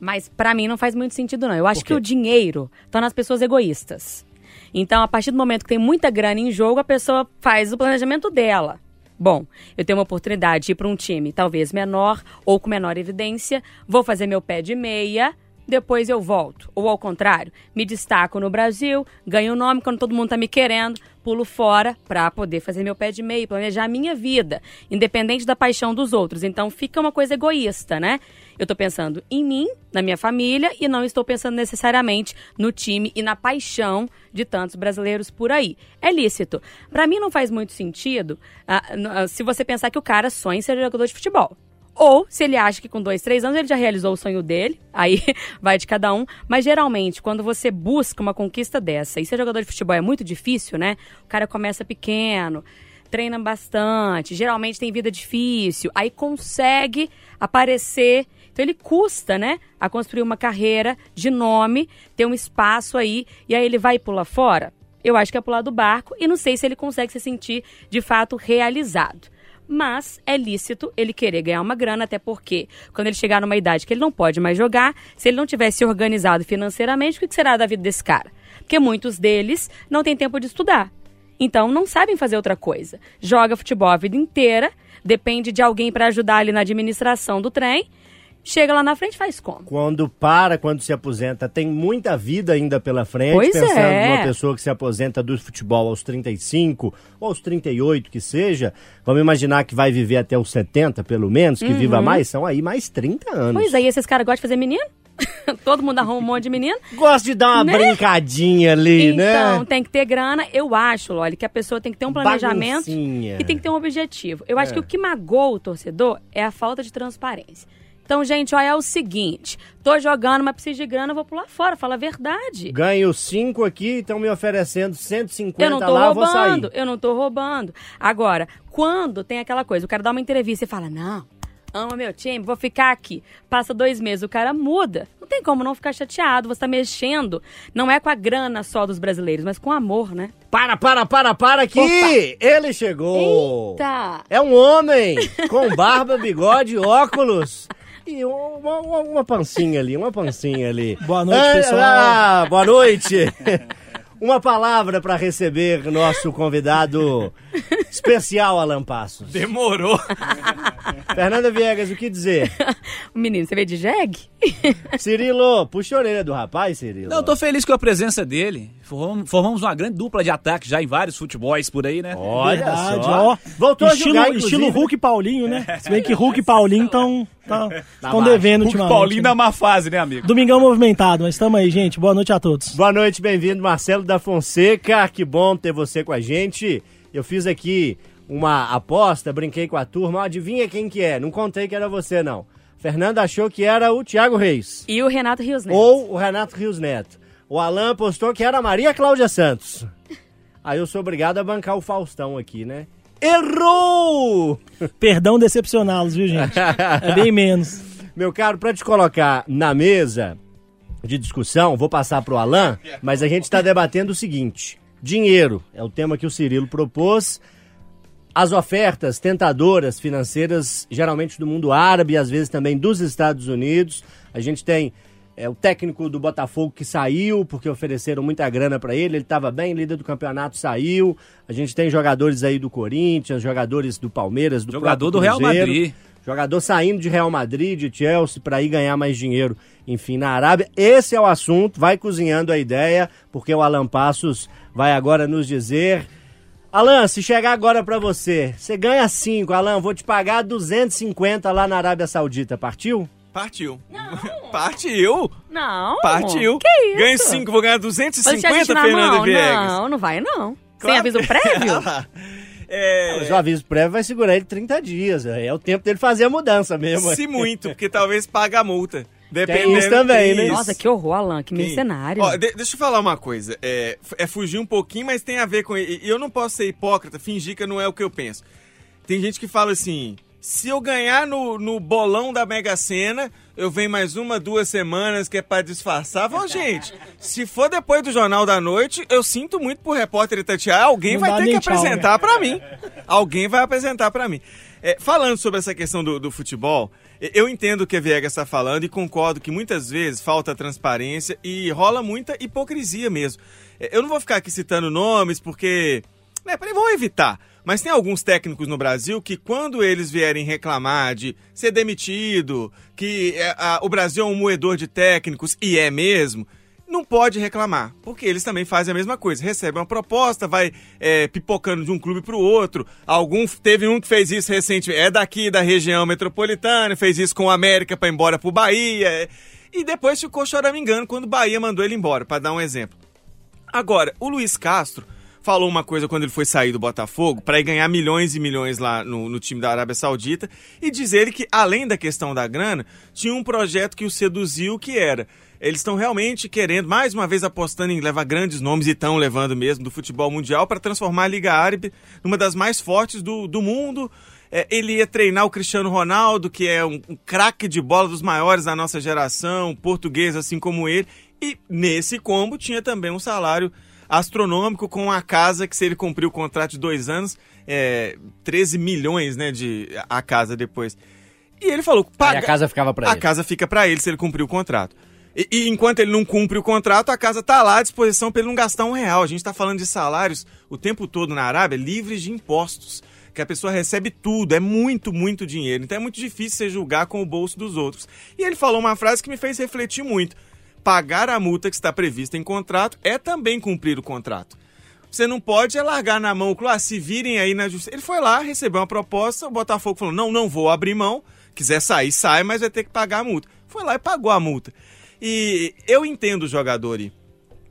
S3: Mas pra mim não faz muito sentido, não. Eu acho que o dinheiro tá nas pessoas egoístas. Então, a partir do momento que tem muita grana em jogo, a pessoa faz o planejamento dela. Bom, eu tenho uma oportunidade de ir para um time talvez menor ou com menor evidência, vou fazer meu pé de meia, depois eu volto. Ou ao contrário, me destaco no Brasil, ganho nome quando todo mundo tá me querendo, pulo fora para poder fazer meu pé de meia, e planejar a minha vida, independente da paixão dos outros. Então fica uma coisa egoísta, né? Eu tô pensando em mim, na minha família e não estou pensando necessariamente no time e na paixão de tantos brasileiros por aí. É lícito. Pra mim não faz muito sentido ah, ah, se você pensar que o cara sonha em ser jogador de futebol. Ou se ele acha que com dois, três anos ele já realizou o sonho dele, aí vai de cada um. Mas geralmente, quando você busca uma conquista dessa e ser jogador de futebol é muito difícil, né? O cara começa pequeno, treina bastante, geralmente tem vida difícil, aí consegue aparecer. Então ele custa, né, a construir uma carreira de nome, ter um espaço aí, e aí ele vai e pula fora. Eu acho que é pular do barco e não sei se ele consegue se sentir de fato realizado. Mas é lícito ele querer ganhar uma grana, até porque quando ele chegar numa idade que ele não pode mais jogar, se ele não tivesse organizado financeiramente, o que será da vida desse cara? Porque muitos deles não têm tempo de estudar. Então não sabem fazer outra coisa. Joga futebol a vida inteira, depende de alguém para ajudar ali na administração do trem. Chega lá na frente, faz como?
S2: Quando para, quando se aposenta, tem muita vida ainda pela frente.
S3: Pois
S2: pensando
S3: é.
S2: numa pessoa que se aposenta do futebol aos 35 ou aos 38 que seja, vamos imaginar que vai viver até os 70, pelo menos, que viva mais, são aí mais 30 anos.
S3: Uhum. Pois aí, esses caras gostam de fazer menino? Todo mundo arruma um monte de menino.
S2: Gosta de dar uma
S3: Né?
S2: brincadinha ali,
S3: Então,
S2: né?
S3: tem que ter grana. Eu acho, Loli, que a pessoa tem que ter um planejamento
S2: Baguncinha.
S3: e tem que ter um objetivo. Eu acho
S2: É.
S3: que o que magoa o torcedor é a falta de transparência. Então, gente, olha, é o seguinte: tô jogando, mas preciso de grana, eu vou pular fora, fala a verdade.
S2: Ganho 5 aqui, estão me oferecendo 150
S3: Eu não tô
S2: lá, eu vou sair.
S3: roubando, eu não tô roubando. Agora, quando tem aquela coisa, o cara dá uma entrevista e fala, não, amo meu time, vou ficar aqui. Passa dois meses, o cara muda. Não tem como não ficar chateado, você tá mexendo. Não é com a grana só dos brasileiros, mas com amor, né?
S2: Para, para, para, para que ele chegou.
S3: Eita!
S2: É um homem com barba, bigode, óculos e uma, uma- uma pancinha ali, uma pancinha ali.
S7: Boa noite,
S2: Ah,
S7: pessoal.
S2: ah, boa noite. Uma palavra para receber nosso convidado especial, Alan Passos.
S4: Demorou.
S2: Fernanda Viegas, o que dizer?
S3: O menino, você veio de jegue?
S2: Cirilo, puxa a orelha do rapaz, Cirilo.
S5: Não, eu tô feliz com a presença dele. Formamos, uma grande dupla de ataque já em vários futebols por aí, né?
S2: Olha
S7: Verdade,
S2: só.
S7: ó.
S2: Voltou
S7: estilo,
S2: a jogar,
S7: estilo. Hulk e Paulinho, né? Se bem que Hulk e Paulinho estão
S2: baixo.
S7: devendo
S5: Hulk
S7: ultimamente.
S5: Paulinho
S7: né?
S5: da má fase, né, amigo?
S7: Domingão movimentado, mas estamos aí, gente. Boa noite a todos.
S2: Boa noite, bem-vindo, Marcelo da Fonseca. Que bom ter você com a gente. Eu fiz aqui uma aposta, brinquei com a turma. Adivinha quem que é? Não contei que era você, não. Fernando achou que era o Thiago Reis.
S3: E o Renato Rios Neto.
S2: Ou o Renato Rios Neto. O Alan postou que era a Maria Cláudia Santos. Aí eu sou obrigado a bancar o Faustão aqui, né? Errou!
S7: Perdão decepcioná-los, viu, gente? É bem menos.
S2: Meu caro, para te colocar na mesa de discussão, vou passar pro Alan, mas a gente está debatendo o seguinte: dinheiro é o tema que o Cirilo propôs. As ofertas tentadoras financeiras, geralmente do mundo árabe, às vezes também dos Estados Unidos. A gente tem é, o técnico do Botafogo que saiu porque ofereceram muita grana para ele. Ele estava bem, líder do campeonato saiu. A gente tem jogadores aí do Corinthians, jogadores do Palmeiras, do
S5: Jogador do Real
S2: Cruzeiro.
S5: Madrid.
S2: Jogador saindo de Real Madrid, de Chelsea, para ir ganhar mais dinheiro, enfim, na Arábia. Esse é o assunto, vai cozinhando a ideia, porque o Alan Passos vai agora nos dizer. Alan, se chegar agora para você, você ganha 5, Alan, vou te pagar 250 lá na Arábia Saudita, partiu?
S4: Partiu. Partiu.
S3: Não.
S4: Partiu.
S3: Que isso?
S4: Ganho 5, vou ganhar
S3: Vai deixar a
S4: 250,
S3: gente na
S4: Fernanda? Viegas.
S3: Não, não vai não. Sem
S4: Claro.
S3: aviso prévio?
S4: É,
S2: Mas o aviso prévio vai segurar ele 30 dias, é o tempo dele fazer a mudança mesmo.
S4: se muito, porque talvez pague a multa. Dependendo,
S2: isso também, né?
S4: isso.
S3: Nossa, que horror, Alan, que
S4: Tem.
S3: mercenário.
S4: Ó, de- deixa eu falar uma coisa. É, é fugir um pouquinho, mas tem a ver com. E eu não posso ser hipócrita, fingir que não é o que eu penso. Tem gente que fala assim: se eu ganhar no, no bolão da Mega Sena, eu venho mais uma, duas semanas que é pra disfarçar. Ô, gente, se for depois do Jornal da Noite, eu sinto muito pro repórter Itatiaia, alguém
S7: Não
S4: vai ter que
S7: tchau, né?
S4: apresentar pra mim. Alguém vai apresentar pra mim. É, falando sobre essa questão do, do futebol, eu entendo o que a Viegas está falando e concordo que muitas vezes falta transparência e rola muita hipocrisia mesmo. É, Eu não vou ficar aqui citando nomes porque. Né, vou evitar. Mas tem alguns técnicos no Brasil que, quando eles vierem reclamar de ser demitido, que é, a- o Brasil é um moedor de técnicos, e é mesmo, não pode reclamar, porque eles também fazem a mesma coisa. Recebem uma proposta, vai é, pipocando de um clube para o outro. Algum teve um que fez isso recentemente, é daqui da região metropolitana, fez isso com o América para embora para o Bahia. é, E depois ficou choramingando quando o Bahia mandou ele embora, para dar um exemplo. Agora, o Luiz Castro falou uma coisa quando ele foi sair do Botafogo para ganhar milhões e milhões lá no, no time da Arábia Saudita e dizer que, além da questão da grana, tinha um projeto que o seduziu que era Eles estão realmente querendo, mais uma vez, apostando em levar grandes nomes e estão levando mesmo do futebol mundial para transformar a Liga Árabe numa das mais fortes do, do mundo. É, ele ia treinar o Cristiano Ronaldo, que é um, um craque de bola dos maiores da nossa geração, português assim como ele. E nesse combo tinha também um salário astronômico com a casa que se ele cumprir o contrato de dois anos, é, 13 milhões né, de a casa depois. E ele falou, paga,
S2: Aí a casa ficava pra
S4: a
S2: ele.
S4: casa fica para ele se ele cumprir o contrato. E, e enquanto ele não cumpre o contrato, a casa tá lá à disposição para ele não gastar um real. A gente está falando de salários o tempo todo na Arábia livres de impostos. Que a pessoa recebe tudo, é muito, muito dinheiro. Então é muito difícil você julgar com o bolso dos outros. E ele falou uma frase que me fez refletir muito. Pagar a multa que está prevista em contrato é também cumprir o contrato. Você não pode é largar na mão, ah, se virem aí na justiça. Ele foi lá, recebeu uma proposta, o Botafogo falou: não, não vou abrir mão. Quiser sair, sai, mas vai ter que pagar a multa. Foi lá e pagou a multa. E eu entendo o jogador, aí,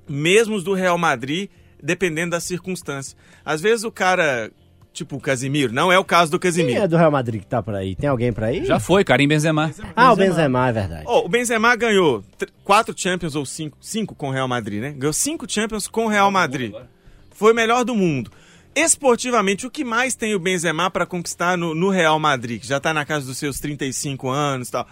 S4: mesmo os do Real Madrid, dependendo da circunstância. Às vezes o cara, tipo o Casimiro, não é o caso do
S2: Quem
S4: Casimiro.
S2: é do Real Madrid que tá por aí? Tem alguém pra ir?
S5: Já foi, Karim Benzema.
S2: Ah, o Benzema, é verdade.
S4: Ó, o Benzema ganhou tr- quatro Champions ou cinco, cinco com o Real Madrid, né? Ganhou cinco Champions com o Real Madrid. Foi o melhor do mundo. Esportivamente, o que mais tem o Benzema para conquistar no, no Real Madrid, que já tá na casa dos seus 35 anos e tal?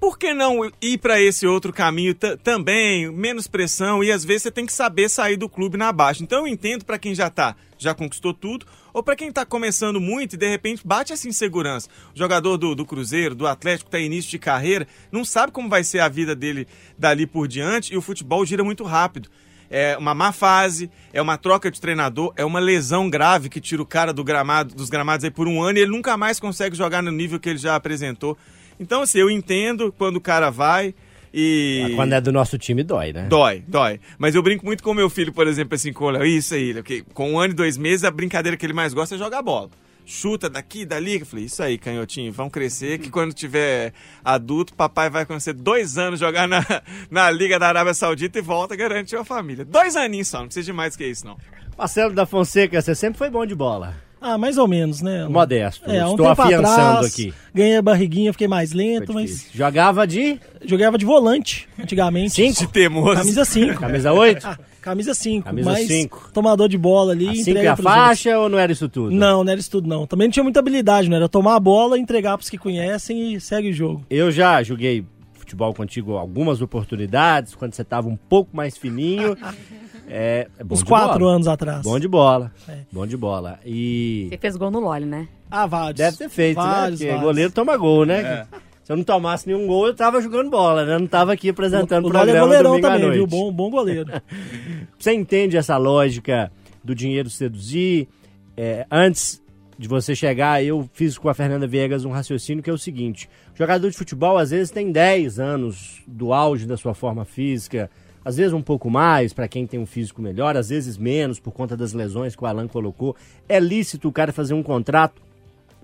S4: Por que não ir para esse outro caminho ta- também, menos pressão e às vezes você tem que saber sair do clube na baixa. Então eu entendo para quem já tá, já conquistou tudo, ou para quem tá começando muito e de repente bate essa insegurança. O jogador do, do Cruzeiro, do Atlético, tá início de carreira, não sabe como vai ser a vida dele dali por diante e o futebol gira muito rápido. É uma má fase, é uma troca de treinador, é uma lesão grave que tira o cara do gramado, dos gramados aí por um ano e ele nunca mais consegue jogar no nível que ele já apresentou. Então, assim, eu entendo quando o cara vai e.
S2: Quando é do nosso time, dói, né?
S4: Dói, dói. Mas eu brinco muito com meu filho, por exemplo, assim, com o. Isso aí, Léo, que com um ano e dois meses, a brincadeira que ele mais gosta é jogar bola. Chuta daqui, dali. Eu falei, isso aí, canhotinho, vão crescer, que quando tiver adulto, papai vai conhecer dois anos jogar na, na Liga da Arábia Saudita e volta garantir a família. Dois aninhos só, não precisa de mais que isso, não.
S2: Marcelo da Fonseca, você sempre foi bom de bola.
S7: Ah, mais ou menos, né?
S2: Modesto.
S7: É, um
S2: Estou
S7: tempo
S2: afiançando
S7: atrás,
S2: aqui.
S7: Ganhei a barriguinha, fiquei mais lento, mas.
S2: Jogava de
S7: jogava de volante antigamente.
S2: Cinco?
S4: De teimoso.
S7: Camisa 5.
S2: camisa 8?
S7: Camisa 5.
S2: Camisa
S7: mas
S2: cinco.
S7: tomador de bola ali.
S2: A 5
S7: entrega
S2: e a
S7: outros.
S2: faixa ou não era isso tudo?
S7: Não, não era isso tudo não. Também não tinha muita habilidade, não era tomar a bola, entregar pros que conhecem e segue o jogo.
S2: Eu já joguei futebol contigo algumas oportunidades, quando você estava um pouco mais fininho. É, é bom
S7: Uns
S2: de
S7: quatro
S2: bola.
S7: anos atrás.
S2: Bom de bola.
S7: É.
S2: Bom de bola. E
S3: Você fez gol no Loli, né?
S7: Ah, vários.
S2: deve ter feito, né?
S7: vários,
S2: Porque
S7: vários.
S2: goleiro toma gol, né? Se eu não tomasse nenhum gol, eu tava jogando bola, né? Eu não tava aqui apresentando
S7: o
S2: o
S7: é
S2: programa
S7: goleirão
S2: domingo à
S7: também,
S2: noite.
S7: viu? Bom, bom goleiro.
S2: Você entende essa lógica do dinheiro seduzir? É, antes de você chegar, eu fiz com a Fernanda Viegas um raciocínio que é o seguinte: o jogador de futebol às vezes tem 10 anos do auge da sua forma física, às vezes um pouco mais para quem tem um físico melhor, às vezes menos por conta das lesões que o Alan colocou. É lícito o cara fazer um contrato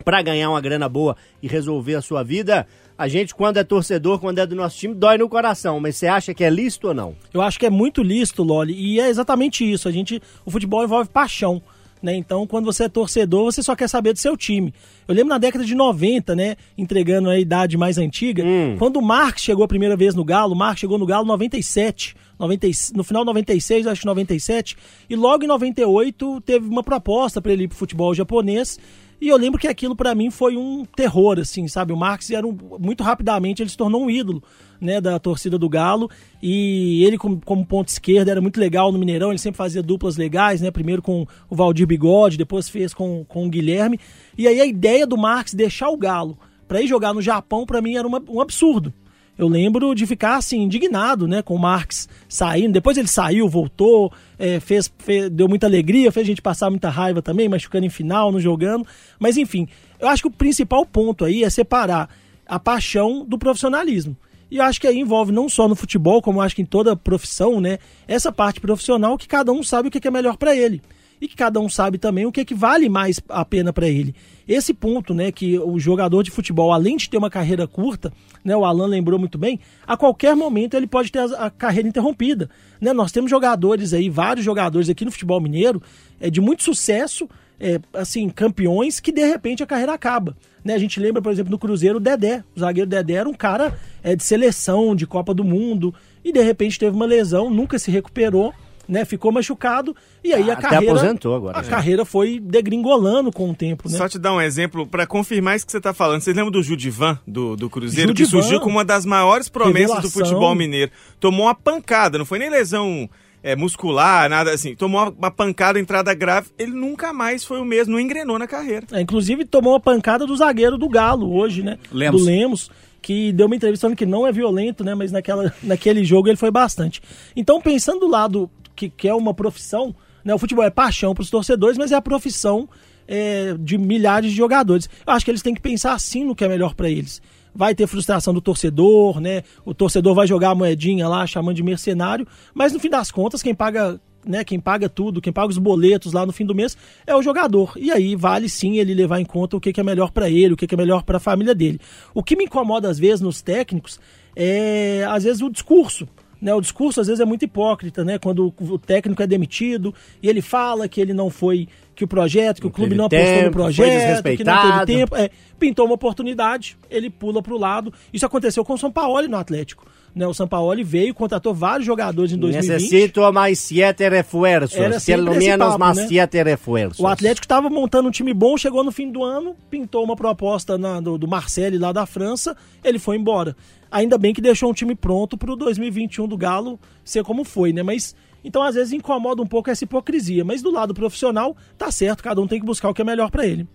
S2: para ganhar uma grana boa e resolver a sua vida? A gente, quando é torcedor, quando é do nosso time, dói no coração, mas você acha que é lícito ou não?
S7: Eu acho que é muito lícito, Loli, e é exatamente isso. A gente, o futebol envolve paixão, né? Então, quando você é torcedor, você só quer saber do seu time. Eu lembro na década de 90, né, entregando a idade mais antiga,
S2: Hum.
S7: quando o Marx chegou a primeira vez no Galo, o Marx chegou no Galo em 97, 90, e- no final de 96, acho que 97, e logo em 98 teve uma proposta para ele ir pro futebol japonês. E eu lembro que aquilo pra mim foi um terror, assim, sabe? O Marx era um, muito rapidamente ele se tornou um ídolo, né, da torcida do Galo. E ele como, como ponto esquerda era muito legal no Mineirão. Ele sempre fazia duplas legais, né? Primeiro com o Valdir Bigode, depois fez com, com o Guilherme. E aí a ideia do Marx deixar o Galo pra ir jogar no Japão pra mim era uma- um absurdo. Eu lembro de ficar assim, indignado, né, com o Marx saindo. Depois ele saiu, voltou, é, fez, fe- deu muita alegria, fez a gente passar muita raiva também, machucando em final, não jogando. Mas enfim, eu acho que o principal ponto aí é separar a paixão do profissionalismo. E eu acho que aí envolve não só no futebol, como acho que em toda profissão, né, essa parte profissional que cada um sabe o que é melhor para ele. E que cada um sabe também o que, é que vale mais a pena para ele. Esse ponto, né, que o jogador de futebol, além de ter uma carreira curta, né, o Alan lembrou muito bem, a qualquer momento ele pode ter a, carreira interrompida. Né? Nós temos jogadores aí, vários jogadores aqui no futebol mineiro, é, de muito sucesso, é, assim, campeões, que de repente a carreira acaba. Né? A gente lembra, por exemplo, no Cruzeiro, o Dedé. O zagueiro Dedé era um cara é, de seleção, de Copa do Mundo, e de repente teve uma lesão, nunca se recuperou né? Ficou machucado e aí a
S2: Até
S7: carreira
S2: aposentou agora.
S7: A
S2: né?
S7: carreira foi degringolando com o tempo, né?
S4: Só te dar um exemplo para confirmar isso que você tá falando. Vocês lembram do Judivan, do, do Cruzeiro, que
S7: Judivan.
S4: surgiu como uma das maiores promessas do
S7: Revelação.
S4: futebol mineiro? Tomou uma pancada, não foi nem lesão é, muscular, nada assim. Tomou uma, uma pancada, entrada grave. Ele nunca mais foi o mesmo, não engrenou na carreira.
S7: É, inclusive tomou uma pancada do zagueiro do Galo hoje, né?
S5: Lemos.
S7: Do Lemos, que deu uma entrevista falando que não é violento, né? Mas naquela, naquele jogo ele foi bastante. Então, pensando do lado que, que é uma profissão, né? O futebol é paixão para os torcedores, mas é a profissão é, de milhares de jogadores. Eu acho que eles têm que pensar assim no que é melhor para eles. Vai ter frustração do torcedor, né? O torcedor vai jogar a moedinha lá, chamando de mercenário, mas no fim das contas, quem paga né, quem paga tudo, quem paga os boletos lá no fim do mês é o jogador. E aí vale sim ele levar em conta o que, que é melhor para ele, o que, que é melhor para a família dele. O que me incomoda às vezes nos técnicos é às vezes o discurso. Né, o discurso às vezes é muito hipócrita, né? Quando o técnico é demitido e ele fala que ele não foi, que o projeto, que o clube não apostou
S2: tempo,
S7: no projeto, que não teve tempo, é, pintou uma oportunidade, ele pula para o lado. Isso aconteceu com o São Paulo no Atlético. Né, o São Paulo veio, contratou vários jogadores em 2020.
S2: Necessito mais.
S7: Era sempre
S2: Pelo menos
S7: papo,
S2: mais
S7: né?
S2: siete refuerzos.
S7: O Atlético estava montando um time bom, chegou no fim do ano, pintou uma proposta na- do, do Marcelo lá da França, ele foi embora. Ainda bem que deixou um time pronto para o 2021 do Galo ser como foi, né? Mas então às vezes incomoda um pouco essa hipocrisia, mas do lado profissional tá certo, cada um tem que buscar o que é melhor para ele.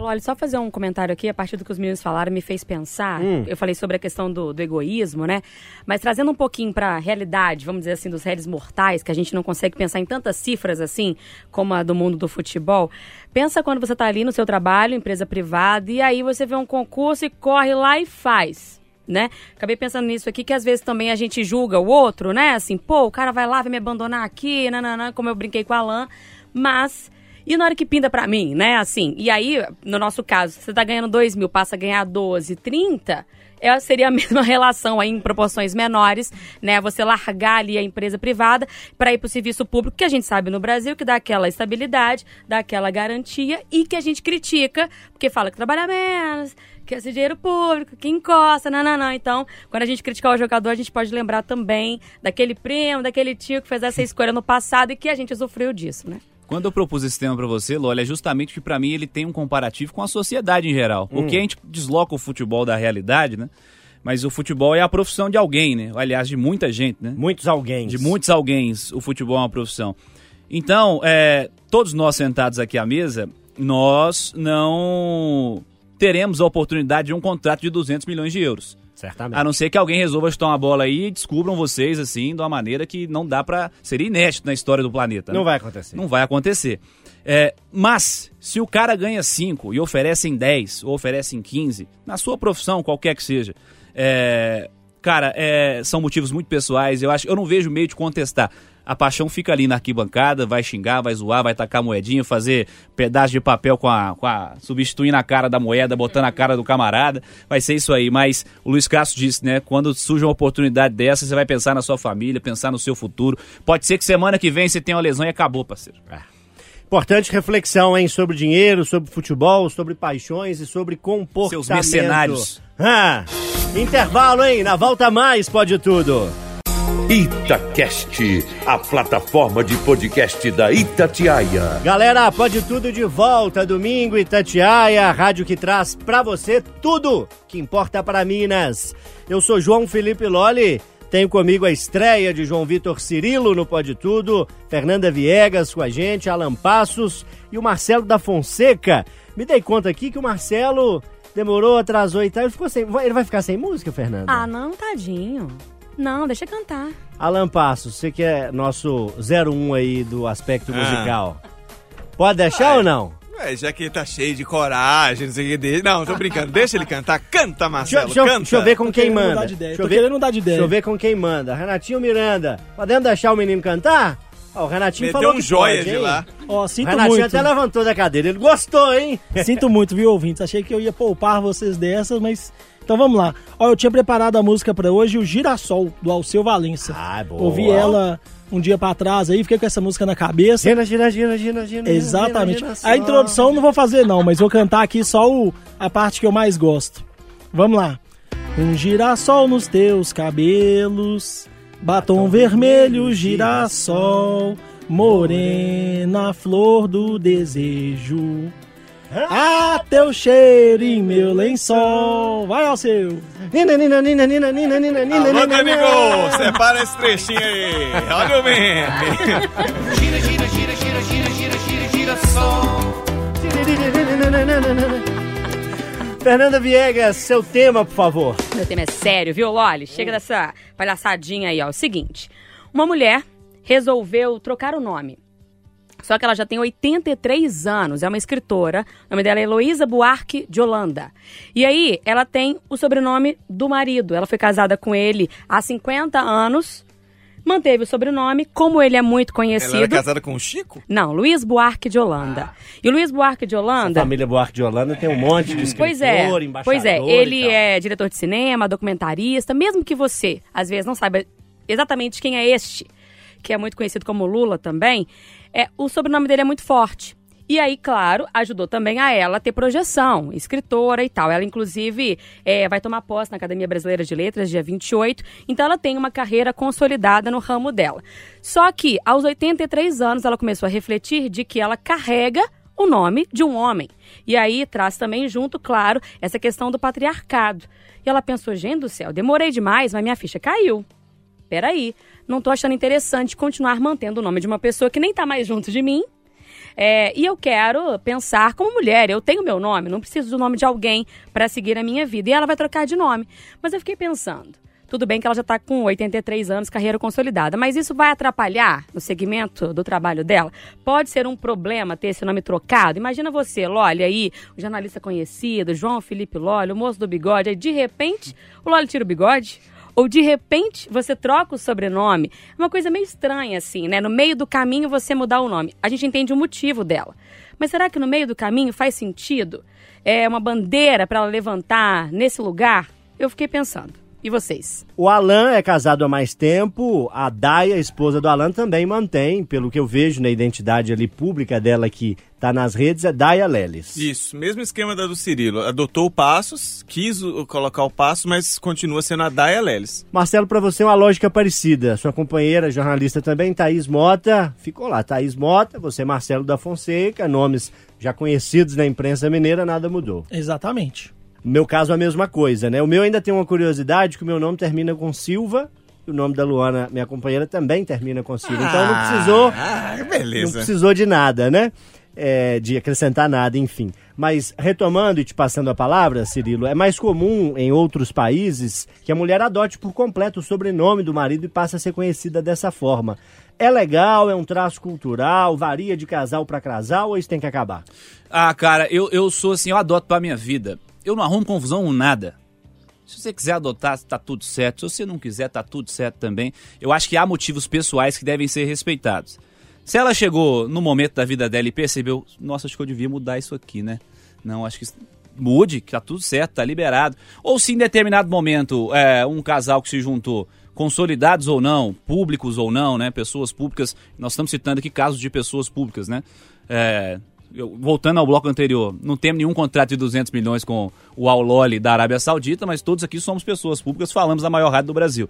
S3: Loli, só fazer um comentário aqui, a partir do que os meninos falaram, me fez pensar.
S2: Hum.
S3: Eu falei sobre a questão do, do egoísmo, né? Mas trazendo um pouquinho para a realidade, vamos dizer assim, dos réis mortais, que a gente não consegue pensar em tantas cifras assim, como a do mundo do futebol. Pensa quando você está ali no seu trabalho, empresa privada, e aí você vê um concurso e corre lá e faz. Né? Acabei pensando nisso aqui, que às vezes também a gente julga o outro, né? Assim, pô, o cara vai lá, vai me abandonar aqui, nananã, como eu brinquei com a Alain. Mas e na hora que pinta pra mim, né? Assim, e aí, no nosso caso, você tá ganhando 2 mil, passa a ganhar 12, 30, é, seria a mesma relação aí em proporções menores, né? Você largar ali a empresa privada para ir pro serviço público, que a gente sabe no Brasil que dá aquela estabilidade, dá aquela garantia e que a gente critica, porque fala que trabalha menos, que esse dinheiro público, que encosta, não, não, não. Então, quando a gente criticar o jogador, a gente pode lembrar também daquele primo, daquele tio que fez essa escolha no passado e que a gente usufruiu disso, né?
S5: Quando eu propus esse tema pra você, Lola, é justamente que pra mim ele tem um comparativo com a sociedade em geral. Porque a gente desloca o futebol da realidade, né? Mas o futebol é a profissão de alguém, né? Aliás, de muita gente, né?
S2: Muitos alguém.
S5: De muitos alguém, o futebol é uma profissão. Então, é, todos nós sentados aqui à mesa, nós não teremos a oportunidade de um contrato de 200 milhões de euros.
S2: Certamente.
S5: A não ser que alguém resolva chutar uma bola aí e descubram vocês, assim, de uma maneira que não dá pra. Seria inédito na história do planeta. né?
S2: Não vai acontecer.
S5: Não vai acontecer. É, mas, se o cara ganha 5 e oferecem 10 ou oferecem 15, na sua profissão, qualquer que seja, é, cara, é, são motivos muito pessoais. Eu acho, eu não vejo meio de contestar. A paixão fica ali na arquibancada, vai xingar, vai zoar, vai tacar moedinha, fazer pedaço de papel com a, com a. substituindo a cara da moeda, botando a cara do camarada. Vai ser isso aí. Mas o Luiz Castro disse, né? Quando surge uma oportunidade dessa, você vai pensar na sua família, pensar no seu futuro. Pode ser que semana que vem você tenha uma lesão e acabou, parceiro.
S2: Importante reflexão, hein? Sobre dinheiro, sobre futebol, sobre paixões e sobre comportamento.
S5: Seus mercenários.
S2: Ah, intervalo, hein? Na volta mais pode tudo.
S1: Itacast, a plataforma de podcast da Itatiaia.
S2: Galera, pode tudo de volta. Domingo, Itatiaia, a rádio que traz pra você tudo que importa para Minas. Eu sou João Felipe Loli. Tenho comigo a estreia de João Vitor Cirilo no Pode Tudo, Fernanda Viegas com a gente, Alan Passos e o Marcelo da Fonseca. Me dei conta aqui que o Marcelo demorou, atrasou e tal. Ele, ficou sem, ele vai ficar sem música, Fernanda?
S3: Ah, não, tadinho. Não, deixa cantar.
S2: Alan Passos, você que é nosso 01 aí do aspecto
S4: Ah.
S2: musical. Pode deixar ou não?
S4: É, já que ele tá cheio de coragem, não sei o que dele. Não, tô brincando. Deixa ele cantar. Canta, Marcelo,
S2: deixa eu-
S4: canta.
S2: deixa eu ver com
S7: Tô
S2: quem manda.
S7: mudar de ideia,
S2: Deixa
S7: tô
S2: eu ver,
S7: querendo mudar de ideia.
S2: Deixa eu ver com quem manda. Renatinho Miranda, podemos deixar o menino cantar? Ó, o Renatinho
S4: Meteu
S2: falou
S4: um
S2: que
S4: joia
S2: pode,
S4: de
S2: hein?
S4: lá.
S7: Ó,
S2: O
S7: sinto
S2: Renatinho
S7: muito.
S2: até levantou da cadeira. Ele gostou, hein?
S7: Sinto muito, viu, ouvintes? Achei que eu ia poupar vocês dessas, mas. Então vamos lá. Ó, eu tinha preparado a música pra hoje, o Girassol, do Alceu Valença.
S2: Ah, boa.
S7: Ouvi ela um dia pra trás aí, fiquei com essa música na cabeça.
S2: Gira, gira, gira, gira, gira.
S7: Exatamente.
S2: gira, gira
S7: A introdução eu não vou fazer, não, mas vou cantar aqui só o, a parte que eu mais gosto. Vamos lá. Um girassol nos teus cabelos, batom vermelho, girassol, morena, flor do desejo. Ah, teu cheiro em meu lençol. Vai ao seu.
S2: Nina, nina, nina, nina, nina, nina, nina,
S4: Alô,
S2: nina,
S4: Canigol, separa esse trechinho aí. Olha o meme.
S2: Fernanda Viegas, seu tema, por favor.
S3: Meu tema é sério, viu, Loli? Chega dessa palhaçadinha aí, ó. O seguinte: uma mulher resolveu trocar o nome. Só que ela já tem 83 anos, é uma escritora. O nome dela é Heloísa Buarque de Holanda. E aí, ela tem o sobrenome do marido. Ela foi casada com ele há 50 anos, manteve o sobrenome. Como ele é muito
S4: Ela
S3: conhecido.
S4: era casada com o Chico?
S3: Não, Luiz Buarque de Holanda. E o Luiz Buarque de Holanda.
S2: Família Buarque de Holanda tem um monte de escritor,
S3: Pois é,
S2: embaixador
S3: pois é,
S2: e
S3: ele
S2: tal.
S3: é diretor de cinema, documentarista, mesmo que você, às vezes, não saiba exatamente quem é este, que é muito conhecido como Lula também, é, o sobrenome dele é muito forte. E aí, claro, ajudou também a ela a ter projeção, escritora e tal. Ela, inclusive, é, vai tomar posse na Academia Brasileira de Letras, dia 28. Então, ela tem uma carreira consolidada no ramo dela. Só que, aos 83 anos, ela começou a refletir de que ela carrega o nome de um homem. E aí traz também junto, claro, essa questão do patriarcado. E ela pensou, gente do céu, demorei demais, mas minha ficha caiu. Peraí, não tô achando interessante continuar mantendo o nome de uma pessoa que nem tá mais junto de mim. É, e eu quero pensar como mulher, eu tenho meu nome, não preciso do nome de alguém para seguir a minha vida. E ela vai trocar de nome. Mas eu fiquei pensando, tudo bem que ela já está com 83 anos, carreira consolidada, mas isso vai atrapalhar no segmento do trabalho dela? Pode ser um problema ter esse nome trocado? Imagina você, Loli, aí, o jornalista conhecido, João Felipe Loli, o moço do bigode, aí de repente o Loli tira o bigode. Ou de repente você troca o sobrenome. É uma coisa meio estranha, assim, né? No meio do caminho você mudar o nome. A gente entende o motivo dela. Mas será que no meio do caminho faz sentido? É uma bandeira para ela levantar nesse lugar? Eu fiquei pensando. E vocês?
S2: O Alan é casado há mais tempo, a Daya, esposa do Alan, também mantém, pelo que eu vejo na identidade ali pública dela que tá nas redes, é Daya Leles.
S4: Isso, mesmo esquema da do Cirilo. Adotou o Passos, quis o- colocar o Passo, mas continua sendo a Daya Leles.
S2: Marcelo, para você é uma lógica parecida. Sua companheira, jornalista também, Thaís Mota, ficou lá. Thaís Mota, você Marcelo da Fonseca, nomes já conhecidos na imprensa mineira, nada mudou.
S7: Exatamente.
S2: No meu caso, a mesma coisa, né? O meu ainda tem uma curiosidade, que o meu nome termina com Silva, e o nome da Luana, minha companheira, também termina com Silva. Então não precisou...
S4: Ah,
S2: Não
S4: beleza.
S2: precisou de nada, né? É, de acrescentar nada, enfim. Mas retomando e te passando a palavra, Cirilo, é mais comum em outros países que a mulher adote por completo o sobrenome do marido e passe a ser conhecida dessa forma. É legal, é um traço cultural, varia de casal para casal ou isso tem que acabar?
S5: Ah, cara, eu, eu sou assim, eu adoto pra minha vida. Eu não arrumo confusão com nada. Se você quiser adotar, tá tudo certo. Se você não quiser, tá tudo certo também. Eu acho que há motivos pessoais que devem ser respeitados. Se ela chegou no momento da vida dela e percebeu, nossa, acho que eu devia mudar isso aqui, né? Não, acho que mude, que tá tudo certo, tá liberado. Ou se em determinado momento é, um casal que se juntou, consolidados ou não, públicos ou não, né? Pessoas públicas, nós estamos citando aqui casos de pessoas públicas, né? É, eu- voltando ao bloco anterior, não temos nenhum contrato de 200 milhões com o Auloli da Arábia Saudita, mas todos aqui somos pessoas públicas, falamos da maior rádio do Brasil.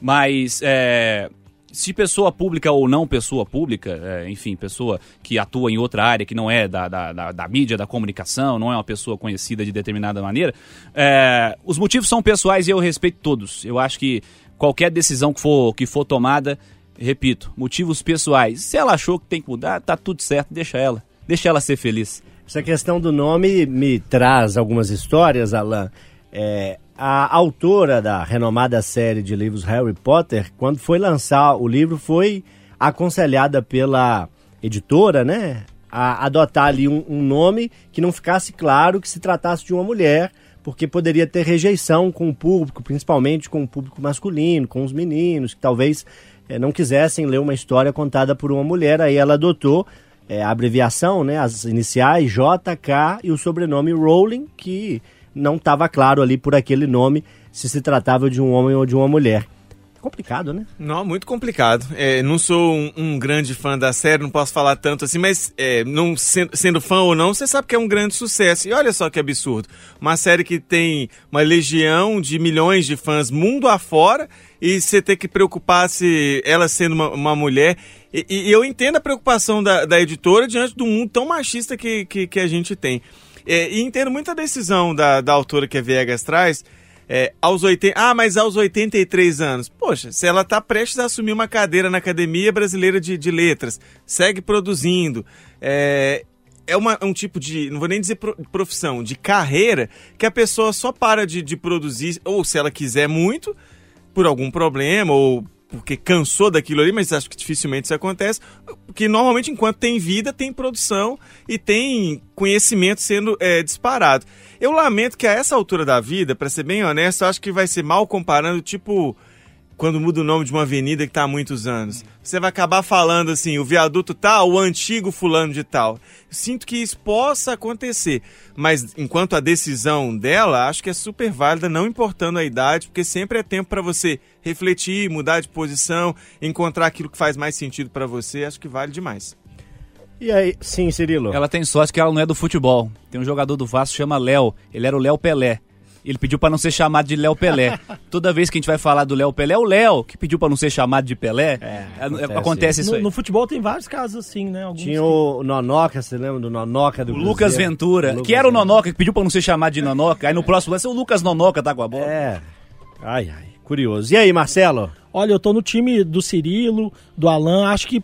S5: Mas é, se pessoa pública ou não pessoa pública, é, enfim, pessoa que atua em outra área que não é da, da, da, da mídia, da comunicação, não é uma pessoa conhecida de determinada maneira, é, os motivos são pessoais e eu respeito todos. Eu acho que qualquer decisão que for, que for tomada, repito, motivos pessoais. Se ela achou que tem que mudar, tá tudo certo, deixa ela. Deixa ela ser feliz.
S2: Essa questão do nome me traz algumas histórias, Alan. É, a autora da renomada série de livros Harry Potter, quando foi lançar o livro, foi aconselhada pela editora, né, a adotar ali um, um nome que não ficasse claro que se tratasse de uma mulher, porque poderia ter rejeição com o público, principalmente com o público masculino, com os meninos, que talvez eh, não quisessem ler uma história contada por uma mulher. Aí ela adotou eh, a abreviação, né, as iniciais JK e o sobrenome Rowling, que não estava claro ali por aquele nome se se tratava de um homem ou de uma mulher. Complicado, né?
S4: Não, muito complicado. É, não sou um, um grande fã da série, não posso falar tanto assim, mas é, não sendo, sendo fã ou não, você sabe que é um grande sucesso. E olha só que absurdo. Uma série que tem uma legião de milhões de fãs mundo afora e você ter que preocupar se ela sendo uma, uma mulher. E, e eu entendo a preocupação da, da editora diante do mundo tão machista que, que, que a gente tem. É, e entendo muito a decisão da, da autora que a Viegas traz, é, aos 80, ah, mas aos 83 anos. Poxa, se ela está prestes a assumir uma cadeira na Academia Brasileira de, de Letras, segue produzindo, é, é uma, um tipo de, não vou nem dizer profissão, de carreira, que a pessoa só para de, de produzir, ou se ela quiser muito, por algum problema, ou porque cansou daquilo ali, mas acho que dificilmente isso acontece, porque normalmente enquanto tem vida, tem produção e tem conhecimento sendo é, disparado. Eu lamento que a essa altura da vida, para ser bem honesto, acho que vai ser mal comparando, tipo quando muda o nome de uma avenida que está há muitos anos. Você vai acabar falando assim, o viaduto tal, o antigo fulano de tal. Sinto que isso possa acontecer, mas enquanto a decisão dela, acho que é super válida, não importando a idade, porque sempre é tempo para você refletir, mudar de posição, encontrar aquilo que faz mais sentido para você, acho que vale demais.
S2: E aí, sim, Cirilo?
S5: Ela tem sorte que ela não é do futebol. Tem um jogador do Vasco que chama Léo. Ele era o Léo Pelé. Ele pediu para não ser chamado de Léo Pelé. Toda vez que a gente vai falar do Léo Pelé, é o Léo que pediu para não ser chamado de Pelé. É, acontece, acontece isso
S7: no,
S5: aí.
S7: No futebol tem vários casos assim, né? Alguns
S2: Tinha
S7: que...
S2: o Nonoca, você lembra do Nonoca do
S5: o Lucas Ventura, Lucas que era o Nonoca que pediu para não ser chamado de Nonoca. Aí no próximo vai ser o Lucas Nonoca tá com a bola.
S2: É. Ai, ai, curioso. E aí, Marcelo?
S7: Olha, eu tô no time do Cirilo, do Alan, acho que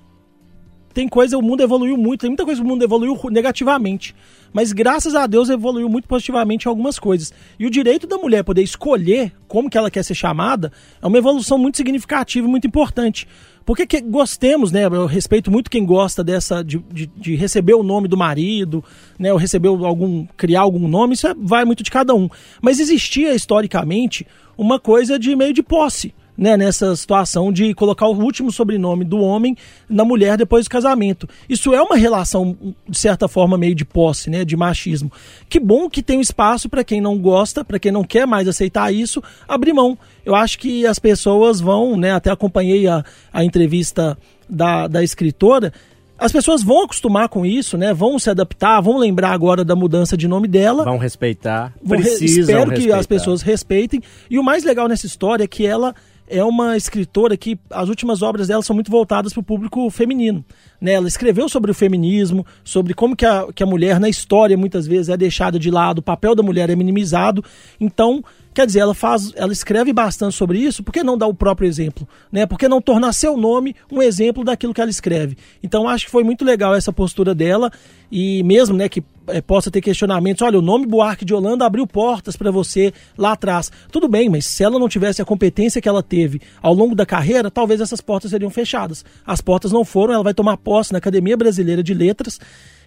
S7: tem coisa, o mundo evoluiu muito, tem muita coisa que o mundo evoluiu negativamente. Mas graças a Deus evoluiu muito positivamente algumas coisas. E o direito da mulher poder escolher como que ela quer ser chamada é uma evolução muito significativa e muito importante. Porque que gostemos, né? Eu respeito muito quem gosta dessa de, de, de, receber o nome do marido, né? Ou receber algum. criar algum nome, isso é, vai muito de cada um. Mas existia historicamente uma coisa de meio de posse né, nessa situação de colocar o último sobrenome do homem na mulher depois do casamento. Isso é uma relação, de certa forma, meio de posse, né, de machismo. Que bom que tem um espaço para quem não gosta, para quem não quer mais aceitar isso, abrir mão. Eu acho que as pessoas vão, né, até acompanhei a, a entrevista da, da escritora, as pessoas vão acostumar com isso, né? Vão se adaptar, vão lembrar agora da mudança de nome dela.
S2: Vão respeitar.
S7: Vão precisam Espero que respeitar. as pessoas respeitem. E o mais legal nessa história é que ela é uma escritora que as últimas obras dela são muito voltadas para o público feminino. Né? Ela escreveu sobre o feminismo, sobre como que a, que a mulher na história muitas vezes é deixada de lado, o papel da mulher é minimizado. Então, Quer dizer, ela faz, ela escreve bastante sobre isso, por que não dar o próprio exemplo? Né? Por que não tornar seu nome um exemplo daquilo que ela escreve? Então acho que foi muito legal essa postura dela e mesmo né, que é, possa ter questionamentos, olha, o nome Buarque de Holanda abriu portas para você lá atrás. Tudo bem, mas se ela não tivesse a competência que ela teve ao longo da carreira, talvez essas portas seriam fechadas. As portas não foram, ela vai tomar posse na Academia Brasileira de Letras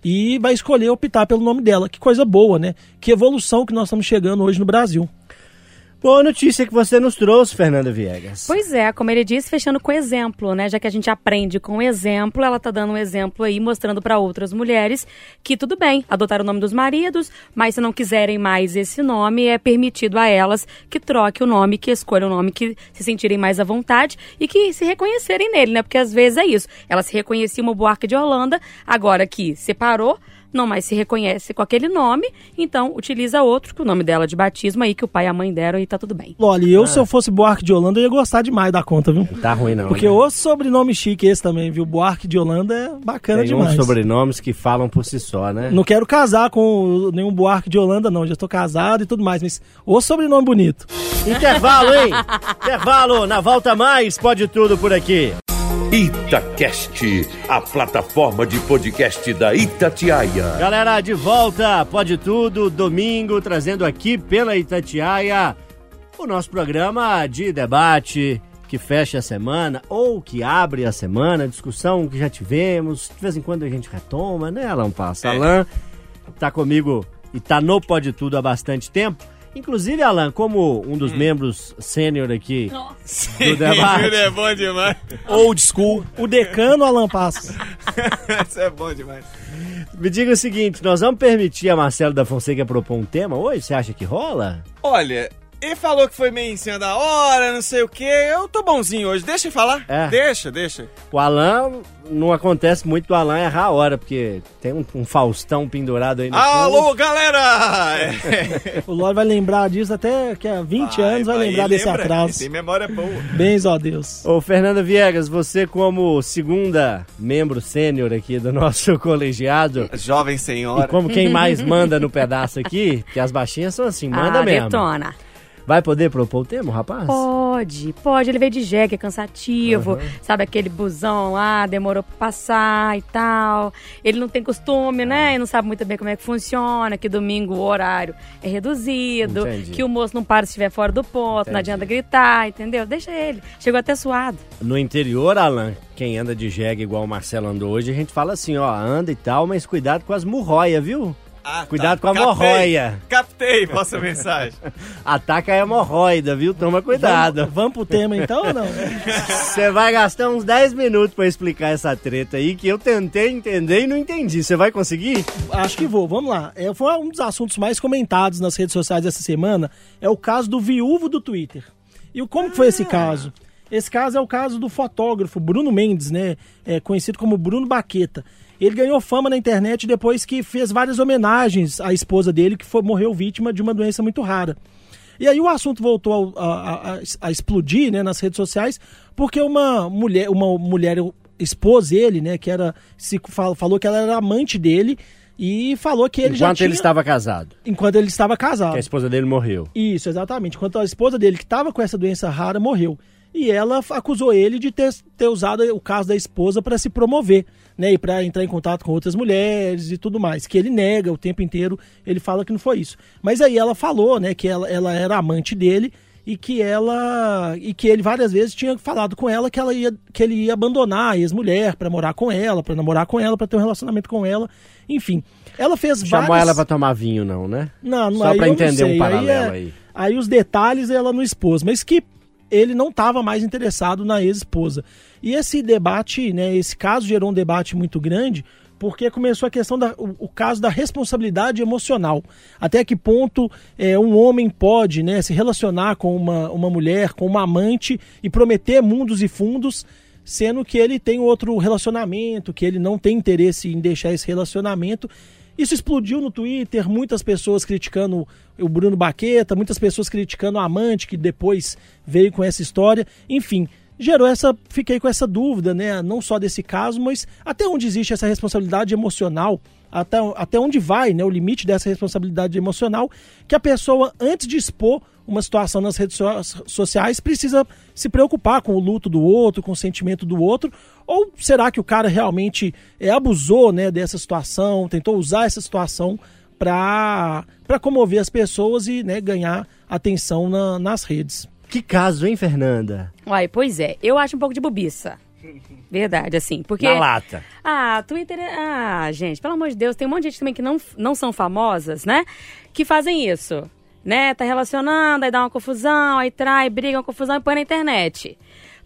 S7: e vai escolher optar pelo nome dela. Que coisa boa, né? Que evolução que nós estamos chegando hoje no Brasil.
S2: Boa notícia que você nos trouxe, Fernanda Viegas.
S3: Pois é, como ele disse, fechando com exemplo, né? Já que a gente aprende com exemplo, ela tá dando um exemplo aí, mostrando para outras mulheres que tudo bem, adotar o nome dos maridos, mas se não quiserem mais esse nome, é permitido a elas que troque o nome, que escolham o nome que se sentirem mais à vontade e que se reconhecerem nele, né? Porque às vezes é isso. Ela se reconhecia uma Buarque de Holanda, agora que separou, não mais se reconhece com aquele nome, então utiliza outro, com o nome dela de batismo aí, que o pai e a mãe deram e tá tudo bem.
S7: Olha, eu ah. se eu fosse Buarque de Holanda, eu ia gostar demais da conta, viu?
S2: Tá ruim não.
S7: Porque
S2: né?
S7: o sobrenome chique esse também, viu? Buarque de Holanda é bacana
S2: Tem
S7: demais.
S2: Tem uns sobrenomes que falam por si só, né?
S7: Não quero casar com nenhum Buarque de Holanda, não. Já tô casado e tudo mais, mas o sobrenome bonito.
S2: Intervalo, hein? Intervalo, na volta mais, pode tudo por aqui.
S1: Itacast, a plataforma de podcast da Itatiaia.
S2: Galera, de volta, pode tudo, domingo, trazendo aqui pela Itatiaia o nosso programa de debate que fecha a semana ou que abre a semana, discussão que já tivemos, de vez em quando a gente retoma, né, Alan Passa? É. Alan tá comigo e tá no Pode Tudo há bastante tempo. Inclusive, Alan, como um
S4: Hum.
S2: dos membros sênior aqui do debate,
S4: Ele é bom demais.
S5: Old school.
S7: O decano Alan Passos.
S4: Isso é bom demais.
S2: me diga o seguinte, nós vamos permitir a Marcelo da Fonseca propor um tema hoje? Você acha que rola?
S4: Olha, ele falou que foi meio em cima da hora, não sei o quê. Eu tô bonzinho hoje. Deixa ele falar.
S2: É.
S4: Deixa, deixa.
S2: O Alan, não acontece muito do Alan errar a hora, porque tem um, um Faustão pendurado aí no fundo.
S4: Alô, galera! É.
S7: O Lore vai lembrar disso até que há 20 anos vai, lembrar
S4: ele
S7: desse
S4: lembra.
S7: atraso.
S4: Tem memória boa.
S7: Bens, ó Deus.
S2: Ô, Fernanda Viegas, você como segunda membro sênior aqui do nosso colegiado,
S4: Jovem
S2: e
S4: senhora.
S2: como quem mais manda no pedaço aqui, que as baixinhas são assim, manda
S3: ah,
S2: mesmo.
S3: detona.
S2: Vai poder propor o tema, rapaz?
S3: Pode, pode. Ele veio de jegue, é cansativo. Sabe aquele busão lá, demorou pra passar e tal. Ele não tem costume, né? E não sabe muito bem como é que funciona. Que domingo o horário é reduzido.
S2: Entendi.
S3: Que o moço não para se estiver fora do ponto. Não
S2: Entendi.
S3: adianta gritar, entendeu? Deixa ele. Chegou até suado.
S2: No interior, Alan, quem anda de jegue igual o Marcelo andou hoje, a gente fala assim, ó, anda e tal, mas cuidado com as murroias, viu?
S4: Ah, tá.
S2: Cuidado com a
S4: Captei.
S2: hemorroia.
S4: Captei vossa mensagem.
S2: Ataca a hemorroida, viu? Toma cuidado.
S7: Vamos, vamos pro tema então ou não?
S2: Você vai gastar uns 10 minutos pra explicar essa treta aí, que eu tentei entender e não entendi. Você vai conseguir?
S7: Acho que vou, vamos lá. É, foi um dos assuntos mais comentados nas redes sociais essa semana, é o caso do viúvo do Twitter. E o- como que foi esse caso? Esse caso é o caso do fotógrafo Bruno Mendes, né? É, conhecido como Bruno Baqueta. Ele ganhou fama na internet depois que fez várias homenagens à esposa dele, que foi, morreu vítima de uma doença muito rara. E aí o assunto voltou ao- a, a- a explodir né, nas redes sociais, porque uma mulher, uma mulher expôs ele, né? Que era. Se fal- falou que ela era amante dele e falou que ele já
S2: Enquanto
S7: tinha.
S2: ele estava casado.
S7: Enquanto ele estava casado.
S2: Que a esposa dele morreu.
S7: Isso, exatamente. Enquanto a esposa dele, que estava com essa doença rara, morreu. E ela acusou ele de ter, ter usado o caso da esposa para se promover, né? E para entrar em contato com outras mulheres e tudo mais. Que ele nega o tempo inteiro, ele fala que não foi isso. Mas aí ela falou, né, que ela, ela era amante dele e que ela e que ele várias vezes tinha falado com ela que ela ia que ele ia abandonar a ex-mulher para morar com ela, para namorar com ela, para ter um relacionamento com ela, enfim. Ela fez
S2: Chamou
S7: várias
S2: ela pra tomar vinho, não, né?
S7: não, não,
S2: Só
S7: aí não
S2: entender um paralelo
S7: é-
S2: aí.
S7: Aí os detalhes ela não expôs, mas que ele não estava mais interessado na ex-esposa. E esse debate, né, esse caso gerou um debate muito grande, porque começou a questão da o, o caso da responsabilidade emocional. Até que ponto é, um homem pode, né, se relacionar com uma, uma mulher, com uma amante e prometer mundos e fundos, sendo que ele tem outro relacionamento, que ele não tem interesse em deixar esse relacionamento. Isso explodiu no Twitter, muitas pessoas criticando o Bruno Baqueta, muitas pessoas criticando o amante que depois veio com essa história. Enfim, gerou essa. Fiquei com essa dúvida, né? Não só desse caso, mas até onde existe essa responsabilidade emocional, até, até onde vai né, o limite dessa responsabilidade emocional, que a pessoa, antes de expor uma situação nas redes so- sociais, precisa se preocupar com o luto do outro, com o sentimento do outro, ou será que o cara realmente é, abusou né, dessa situação, tentou usar essa situação para comover as pessoas e né, ganhar atenção na- nas redes?
S2: Que caso, hein, Fernanda?
S3: Uai, pois é. Eu acho um pouco de bobiça. Verdade, assim. Porque.
S2: Na lata.
S3: Ah, Twitter é... Ah, gente, pelo amor de Deus, tem um monte de gente também que não, não são famosas, né? Que fazem isso. Né? Tá relacionando, aí dá uma confusão, aí trai, briga, uma confusão e põe na internet.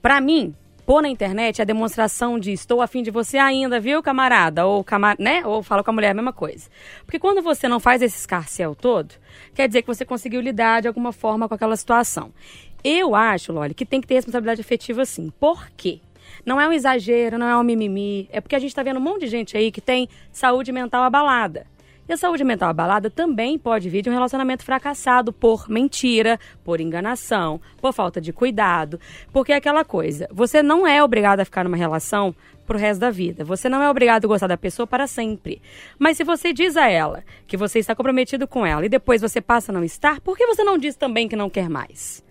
S3: Pra mim, pôr na internet é a demonstração de estou afim de você ainda, viu, camarada? Ou, camar... né? Ou fala com a mulher a mesma coisa. Porque quando você não faz esse escarcel todo, quer dizer que você conseguiu lidar de alguma forma com aquela situação. Eu acho, Loli, que tem que ter responsabilidade afetiva sim. Por quê? Não é um exagero, não é um mimimi. É porque a gente está vendo um monte de gente aí que tem saúde mental abalada. E a saúde mental abalada também pode vir de um relacionamento fracassado por mentira, por enganação, por falta de cuidado. Porque é aquela coisa, você não é obrigado a ficar numa relação pro resto da vida. Você não é obrigado a gostar da pessoa para sempre. Mas se você diz a ela que você está comprometido com ela e depois você passa a não estar, por que você não diz também que não quer mais?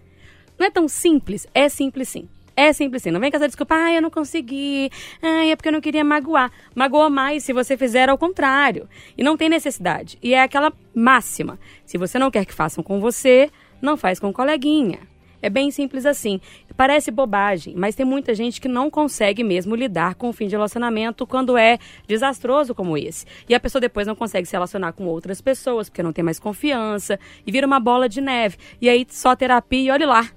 S3: Não é tão simples? É simples sim. É simples sim. Não vem com essa desculpa, ah, eu não consegui, ah, é porque eu não queria magoar. Magoa mais se você fizer ao contrário. E não tem necessidade. E é aquela máxima. Se você não quer que façam com você, não faz com o coleguinha. É bem simples assim. Parece bobagem, mas tem muita gente que não consegue mesmo lidar com o fim de relacionamento quando é desastroso como esse. E a pessoa depois não consegue se relacionar com outras pessoas porque não tem mais confiança e vira uma bola de neve. E aí só terapia e olhe lá.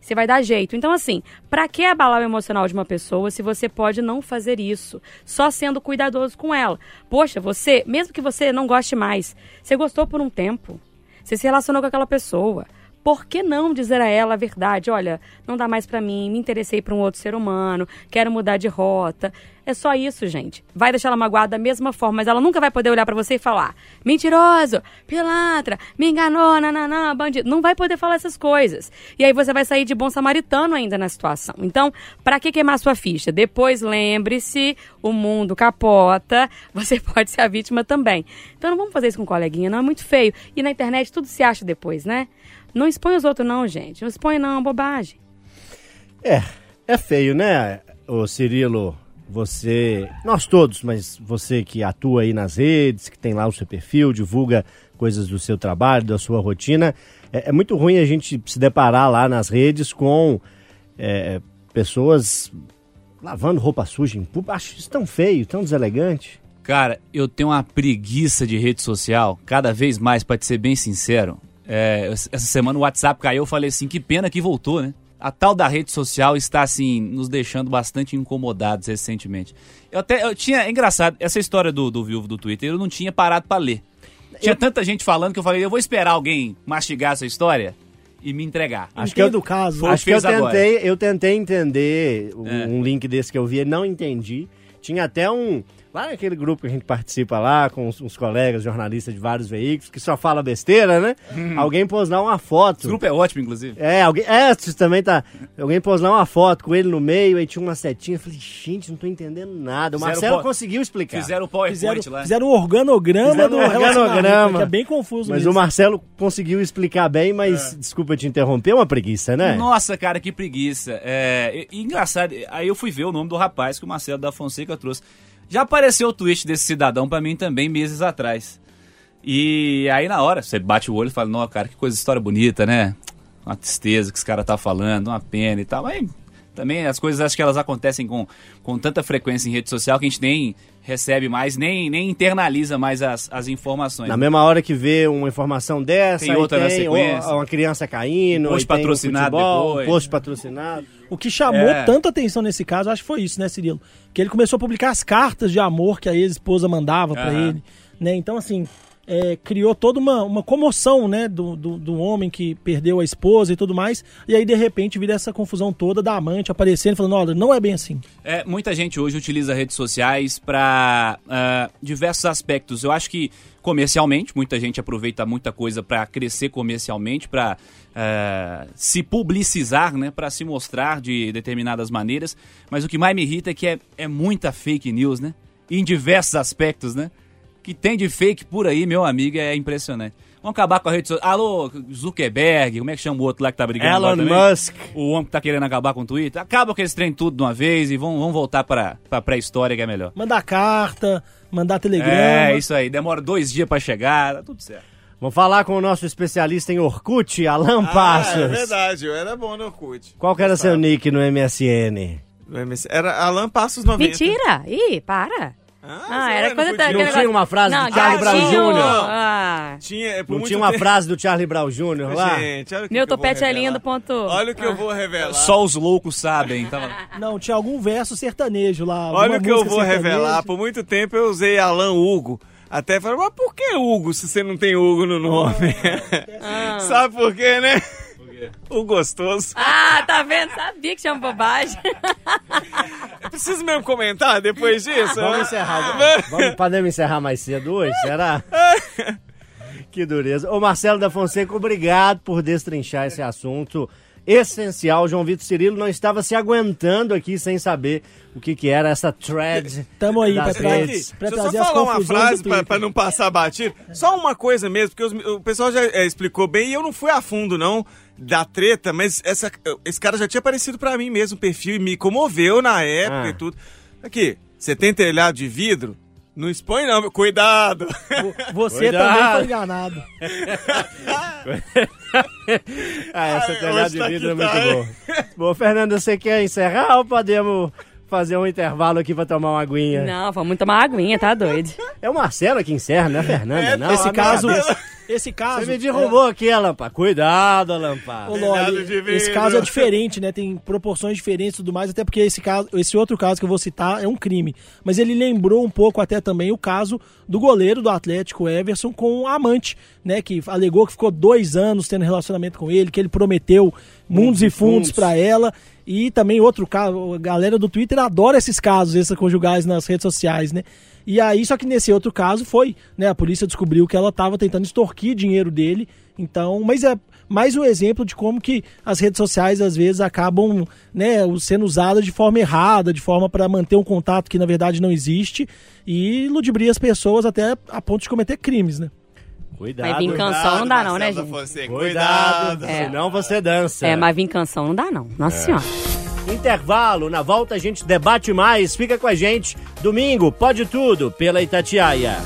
S3: Você vai dar jeito. Então, assim, para que abalar o emocional de uma pessoa se você pode não fazer isso? Só sendo cuidadoso com ela. Poxa, você, mesmo que você não goste mais, você gostou por um tempo. Você se relacionou com aquela pessoa por que não dizer a ela a verdade? Olha, não dá mais para mim, me interessei por um outro ser humano, quero mudar de rota. É só isso, gente. Vai deixar ela magoada da mesma forma, mas ela nunca vai poder olhar para você e falar: mentiroso, pilantra, me enganou, nananã, bandido. Não vai poder falar essas coisas. E aí você vai sair de bom samaritano ainda na situação. Então, para que queimar sua ficha? Depois lembre-se: o mundo capota, você pode ser a vítima também. Então não vamos fazer isso com um coleguinha, não é muito feio. E na internet tudo se acha depois, né? Não expõe os outros, não, gente. Não expõe, não, bobagem.
S2: É, é feio, né, ô Cirilo? Você, nós todos, mas você que atua aí nas redes, que tem lá o seu perfil, divulga coisas do seu trabalho, da sua rotina, é, é muito ruim a gente se deparar lá nas redes com é, pessoas lavando roupa suja em público. Acho isso tão feio, tão deselegante.
S5: Cara, eu tenho uma preguiça de rede social, cada vez mais, para te ser bem sincero. É, essa semana o WhatsApp caiu, eu falei assim, que pena que voltou, né? A tal da rede social está, assim, nos deixando bastante incomodados recentemente. Eu até, eu tinha, é engraçado, essa história do, do viúvo do Twitter, eu não tinha parado para ler. Tinha eu... tanta gente falando que eu falei, eu vou esperar alguém mastigar essa história e me entregar.
S7: Acho que eu, do caso.
S2: Acho que eu tentei, eu tentei entender é. um link desse que eu vi, não entendi. Tinha até um Lá naquele grupo que a gente participa lá, com uns, uns, colegas jornalistas de vários veículos, que só fala besteira, né? Hum. Alguém pôs lá uma foto. Esse
S5: grupo é ótimo, inclusive.
S2: É, alguém. É, também tá. Alguém pôs lá uma foto com ele no meio, aí tinha uma setinha. Eu falei, gente, não tô entendendo nada. O Marcelo po... conseguiu explicar.
S5: Fizeram o PowerPoint
S7: fizeram,
S5: lá.
S7: Fizeram um organograma
S2: fizeram um organograma.
S7: Que é bem confuso
S2: Mas
S7: mesmo.
S2: o Marcelo conseguiu explicar bem, mas é. desculpa te interromper, é uma preguiça, né?
S5: Nossa, cara, que preguiça. É, e, e engraçado, aí eu fui ver o nome do rapaz que o Marcelo da Fonseca trouxe. Já apareceu o tweet desse cidadão para mim também meses atrás. E aí na hora, você bate o olho e fala, não, cara, que coisa, história bonita, né? Uma tristeza que esse cara tá falando, uma pena e tal. Mas também as coisas acho que elas acontecem com, com tanta frequência em rede social que a gente nem recebe mais, nem, nem internaliza mais as, as informações.
S2: Na mesma hora que vê uma informação dessa,
S5: tem outra tem na sequência.
S2: uma criança caindo,
S5: um post patrocinado
S2: futebol,
S5: depois.
S2: Um post patrocinado.
S7: O que chamou é. tanta atenção nesse caso, acho que foi isso, né, Cirilo? Que ele começou a publicar as cartas de amor que a ex-esposa mandava para ele, né? Então, assim, é, criou toda uma, uma comoção, né, do, do, do, homem que perdeu a esposa e tudo mais. E aí, de repente, vira essa confusão toda da amante aparecendo, falando: olha, não é bem assim.
S5: É, muita gente hoje utiliza redes sociais para uh, ah, diversos aspectos. Eu acho que comercialmente, muita gente aproveita muita coisa para crescer comercialmente, para uh, ah, se publicizar, né, para se mostrar de determinadas maneiras. Mas o que mais me irrita é que é, é muita fake news, né? Em diversos aspectos, né? Que tem de fake por aí, meu amigo, é impressionante. Vamos acabar com a rede social. Alô, Zuckerberg, como é que chama o outro lá que tá brigando
S2: Elon Musk.
S5: O homem que tá querendo acabar com o Twitter. Acaba com esse trem tudo de uma vez e vamos, vamos voltar para a pré-história que é melhor.
S7: Mandar carta, mandar telegrama.
S5: É, isso aí. Demora dois dias para chegar, tá tudo certo.
S2: Vamos falar com o nosso especialista em Orkut, Alan ah, Passos. É
S4: verdade, eu era bom no Orkut.
S2: Qual que era seu nick no MSN?
S4: No MSN? Era Alan Passos 90.
S3: Mentira! Ih, para!
S4: Ah, ah era
S2: coisa da. Não tinha uma frase não, do Charlie Brown Jr.
S3: Ah.
S4: Tinha, é
S2: não tinha uma tempo. frase do Charlie Brown Jr. lá?
S3: Gente, olha o que Meu que topete é lindo, ponto.
S4: Olha o que ah. eu vou revelar.
S5: Só os loucos sabem. Tava...
S7: Não, tinha algum verso sertanejo lá.
S4: Olha o que eu vou revelar. Por muito tempo eu usei Alan Hugo. Até falei, mas por que Hugo se você não tem Hugo no nome? Ah. Sabe por quê, né? O gostoso.
S3: Ah, tá vendo? Sabia que chama bobagem.
S4: Preciso mesmo comentar depois disso?
S2: Vamos encerrar. Vamos, podemos encerrar mais cedo hoje, será? que dureza. Ô Marcelo da Fonseca, obrigado por destrinchar esse assunto essencial. João Vitor Cirilo não estava se aguentando aqui sem saber o que, que era essa thread.
S7: Tamo aí pra, trás,
S4: pra trazer Deixa eu só falar uma frase pra, pra, não passar batido. Só uma coisa mesmo, porque os, o pessoal já é, explicou bem e eu não fui a fundo, não da treta, mas essa, esse cara já tinha aparecido para mim mesmo, o perfil, e me comoveu na época ah. e tudo. Aqui, você tem telhado de vidro? Não expõe não, meu. cuidado.
S7: Vo- Você
S2: Cuidado.
S7: também foi enganado.
S2: Ah, essa telhada
S4: hoje
S2: de
S4: tá
S2: vidro
S4: que
S2: é muito
S4: tá, hein?
S2: boa. Bom, Fernanda, você quer encerrar ou podemos fazer um intervalo aqui pra tomar uma aguinha?
S3: Não, vamos tomar uma aguinha, tá doido?
S2: É o Marcelo que encerra, não é a Fernanda,
S4: É,
S2: não.
S7: esse caso, esse caso.
S2: Você me derrubou aqui, Alampa. Cuidado, Alampa.
S7: Ô, Loli, esse caso é diferente, né? Tem proporções diferentes e tudo mais, até porque esse caso, esse outro caso que eu vou citar é um crime. Mas ele lembrou um pouco até também o caso do goleiro do Atlético, Everson, com a amante, né? Que alegou que ficou dois anos tendo relacionamento com ele, que ele prometeu mundos e fundos pra ela. E também outro caso, a galera do Twitter adora esses casos extraconjugais nas redes sociais, né? E aí, só que nesse outro caso foi, né? A polícia descobriu que ela estava tentando extorquir dinheiro dele. Então, mas é mais um exemplo de como que as redes sociais às vezes acabam, né, sendo usadas de forma errada, de forma para manter um contato que na verdade não existe e ludibria as pessoas até a ponto de cometer crimes, né?
S2: Cuidado.
S3: Mas vim canção não dá não, né, gente?
S4: Fonseca,
S2: Cuidado,
S4: Cuidado.
S3: É.
S2: senão você dança.
S3: É, mas vir canção não dá não. Nossa senhora.
S2: Intervalo, na volta a gente debate mais. Fica com a gente. Domingo, pode tudo, pela Itatiaia.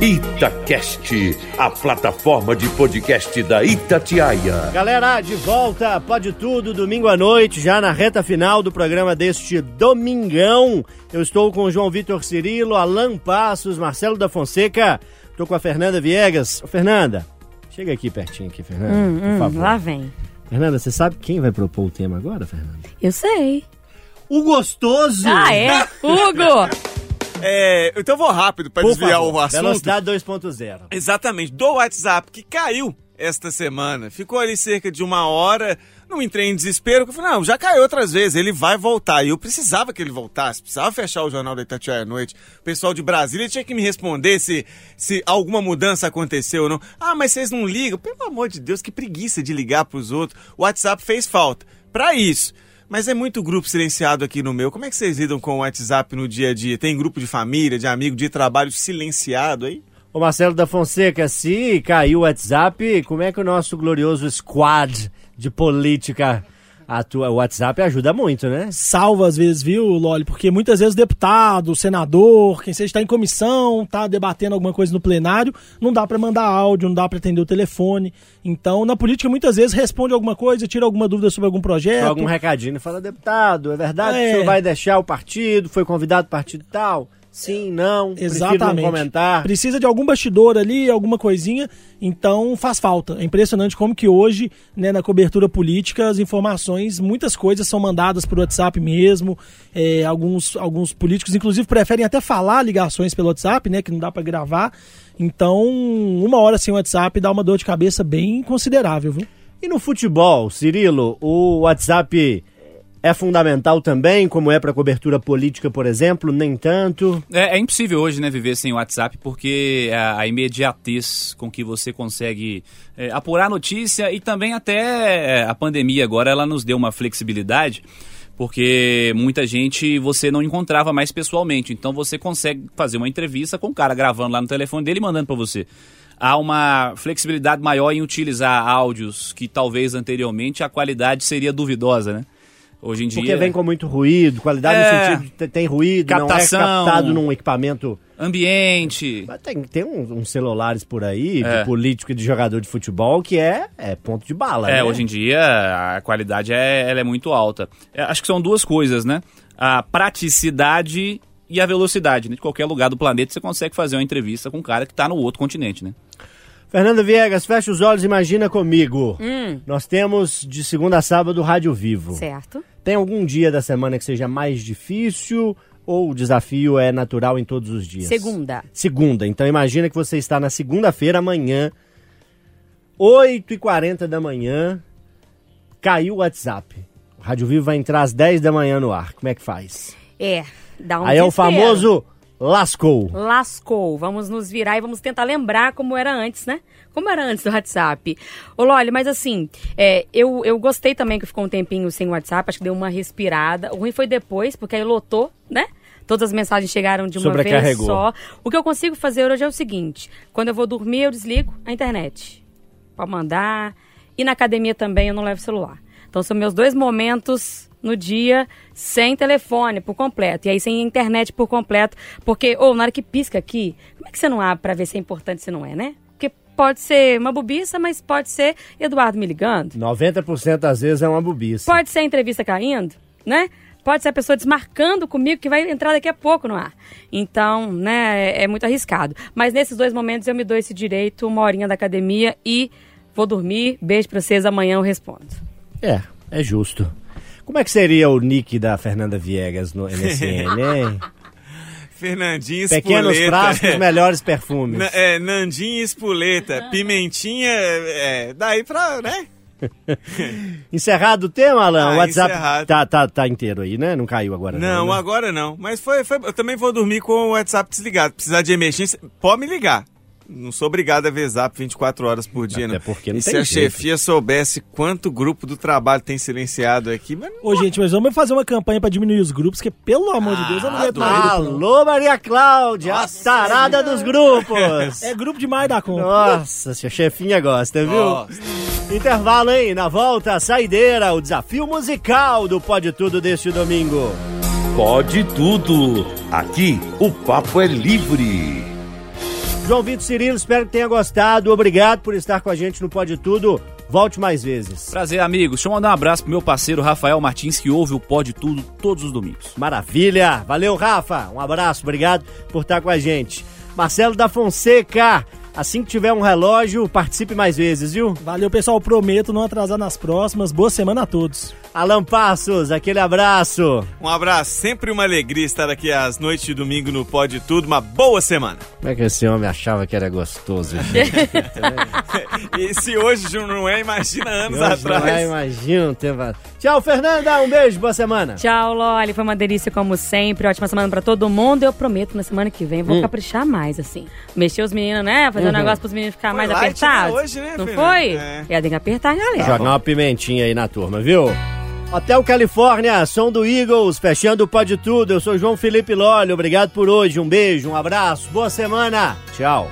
S1: Itacast, a plataforma de podcast da Itatiaia.
S2: Galera, de volta, pode tudo, domingo à noite, já na reta final do programa deste domingão. Eu estou com o João Vitor Cirilo, Alan Passos, Marcelo da Fonseca. Estou com a Fernanda Viegas. Ô, Fernanda, chega aqui pertinho aqui, Fernanda,
S3: Hum,
S2: por
S3: hum,
S2: favor.
S3: lá vem.
S2: Fernanda, você sabe quem vai propor o tema agora, Fernanda?
S3: Eu sei.
S2: O gostoso!
S3: Ah, é? Hugo!
S4: É, então eu vou rápido para desviar
S2: favor,
S4: o assunto.
S2: Velocidade 2.0.
S4: Exatamente, do WhatsApp que caiu esta semana. Ficou ali cerca de uma hora, não entrei em desespero, porque eu falei, não, já caiu outras vezes, ele vai voltar. E eu precisava que ele voltasse, precisava fechar o Jornal da Itatiaia à noite. O pessoal de Brasília tinha que me responder se, se alguma mudança aconteceu ou não. Ah, mas vocês não ligam? Pelo amor de Deus, que preguiça de ligar pros outros. O WhatsApp fez falta. Pra isso. Mas é muito grupo silenciado aqui no meu. Como é que vocês lidam com o WhatsApp no dia a dia? Tem grupo de família, de amigo, de trabalho silenciado aí?
S2: Ô Marcelo da Fonseca, se caiu o WhatsApp, como é que o nosso glorioso squad de política atua? O WhatsApp ajuda muito, né?
S7: Salva às vezes, viu, Loli? Porque muitas vezes deputado, senador, quem seja está em comissão, tá debatendo alguma coisa no plenário, não dá para mandar áudio, não dá para atender o telefone. Então, na política muitas vezes responde alguma coisa, tira alguma dúvida sobre algum projeto.
S2: Joga um recadinho e fala, deputado, é verdade que
S7: É.
S2: o senhor vai deixar o partido? Foi convidado partido tal? Sim, não,
S7: Exatamente.
S2: não comentar.
S7: Precisa de algum bastidor ali, alguma coisinha, então faz falta. É impressionante como que hoje, né, na cobertura política, as informações, muitas coisas são mandadas por WhatsApp mesmo. É, alguns, alguns políticos, inclusive, preferem até falar ligações pelo WhatsApp, né, que não dá para gravar. Então, uma hora sem WhatsApp dá uma dor de cabeça bem considerável, viu?
S2: E no futebol, Cirilo, o WhatsApp é fundamental também, como é para cobertura política, por exemplo? Nem tanto.
S5: É, é impossível hoje, né, viver sem WhatsApp, porque a, a imediatez com que você consegue é, apurar notícia e também até é, a pandemia agora, ela nos deu uma flexibilidade, porque muita gente você não encontrava mais pessoalmente, então você consegue fazer uma entrevista com o cara gravando lá no telefone dele e mandando para você. Há uma flexibilidade maior em utilizar áudios que talvez anteriormente a qualidade seria duvidosa, né? Hoje em dia.
S2: Porque vem com muito ruído, qualidade
S5: É.
S2: no sentido de te- tem ruído,
S5: Captação.
S2: não é captado num equipamento.
S5: Ambiente.
S2: Mas tem, tem uns, uns celulares por aí,
S5: É.
S2: de político e de jogador de futebol, que é, é ponto de bala.
S5: É,
S2: né?
S5: hoje em dia a qualidade é, ela é muito alta. É, acho que são duas coisas, né? A praticidade e a velocidade. Né? De qualquer lugar do planeta você consegue fazer uma entrevista com um cara que está no outro continente, né?
S2: Fernanda Viegas, fecha os olhos e imagina comigo.
S3: Hum,
S2: Nós temos de segunda a sábado Rádio Vivo.
S3: certo.
S2: Tem algum dia da semana que seja mais difícil ou o desafio é natural em todos os dias?
S3: Segunda.
S2: Segunda. Então imagina que você está na segunda-feira amanhã, 8h40 da manhã, caiu o WhatsApp. O Rádio Vivo vai entrar às 10 da manhã no ar. Como é que faz?
S3: É, dá um
S2: Aí é o
S3: desespero.
S2: famoso lascou.
S3: Lascou. Vamos nos virar e vamos tentar lembrar como era antes, né? Como era antes do WhatsApp. Ô, Loli, mas assim, é, eu, eu gostei também que ficou um tempinho sem WhatsApp, acho que deu uma respirada. O ruim foi depois, porque aí lotou, né? Todas as mensagens chegaram de uma vez só. O que eu consigo fazer hoje é o seguinte: quando eu vou dormir, eu desligo a internet. Pra mandar. E na academia também eu não levo celular. Então são meus dois momentos no dia sem telefone por completo. E aí sem internet por completo. Porque, ou na hora que pisca aqui, como é que você não abre pra ver se é importante se não é, né? Porque pode ser uma bobiça, mas pode ser Eduardo me ligando.
S2: 90% das vezes é uma bobiça.
S3: Pode ser a entrevista caindo, né? Pode ser a pessoa desmarcando comigo que vai entrar daqui a pouco no ar. Então, né, é, é muito arriscado. Mas nesses dois momentos eu me dou esse direito, uma horinha da academia e vou dormir. Beijo pra vocês, amanhã eu respondo.
S2: É, é justo. Como é que seria o nick da Fernanda Viegas no MSN, hein?
S4: Fernandinho
S2: Pequenos
S4: Espoleta.
S2: frascos, melhores perfumes.
S4: Na- é, Nandinho Espoleta, Pimentinha, é, daí pra, né?
S2: Encerrado o tema, Alan?
S4: Ah,
S2: o WhatsApp
S4: encerrado.
S2: tá, tá, tá inteiro aí, né? Não caiu agora.
S4: Não,
S2: né?
S4: agora não. Mas foi, foi- eu também vou dormir com o WhatsApp desligado. Precisar de emergência, pode me ligar. Não sou obrigado a ver zap 24 horas por dia,
S2: Até
S4: não.
S2: porque não
S4: e
S2: tem
S4: se a
S2: jeito.
S4: chefia soubesse quanto grupo do trabalho tem silenciado aqui, mas
S7: Ô, gente, mas vamos fazer uma campanha pra diminuir os grupos, que pelo amor de Deus, eu não aguento mais grupo, não.
S2: Alô, Maria Cláudia, a tarada dos grupos.
S7: É grupo demais da conta.
S2: Nossa, se a chefinha gosta, viu?
S4: Nossa.
S2: Intervalo, hein? Na volta, a saideira, o desafio musical do Pode Tudo deste domingo.
S1: Pode tudo. Aqui o papo é livre.
S2: João Vitor Cirilo, espero que tenha gostado. Obrigado por estar com a gente no Pode Tudo. Volte mais vezes.
S5: Prazer, amigos. Deixa eu mandar um abraço pro meu parceiro Rafael Martins, que ouve o Pode Tudo todos os domingos.
S2: Maravilha! Valeu, Rafa! Um abraço, obrigado por estar com a gente. Marcelo da Fonseca, assim que tiver um relógio, participe mais vezes, viu?
S7: Valeu, pessoal. Prometo não atrasar nas próximas. Boa semana a todos.
S2: Alan Passos, aquele abraço.
S4: Um abraço, sempre uma alegria estar aqui às noites de domingo no Pode Tudo. Uma boa semana.
S2: Como é que esse homem achava que era gostoso, gente?
S4: E se hoje não é, imagina anos
S2: Hoje
S4: atrás.
S2: não é, imagina um tempo. Tchau, Fernanda. Um beijo, boa semana.
S3: Tchau, Loli. Foi uma delícia como sempre. Ótima semana pra todo mundo. Eu prometo, na semana que vem,
S2: Hum.
S3: vou caprichar mais, assim. Mexer os meninos, né? Fazer um negócio pros meninos ficar
S4: Foi
S3: mais
S4: light,
S3: apertados.
S4: né? Hoje, né,
S3: Não
S4: Fernanda?
S3: foi?
S4: É.
S3: E aí tem que apertar a galera.
S2: Jogar uma pimentinha aí na turma, viu? Hotel Califórnia, som do Eagles, fechando o Pode Tudo. Eu sou João Felipe Lolli, obrigado por hoje. Um beijo, um abraço, boa semana. Tchau.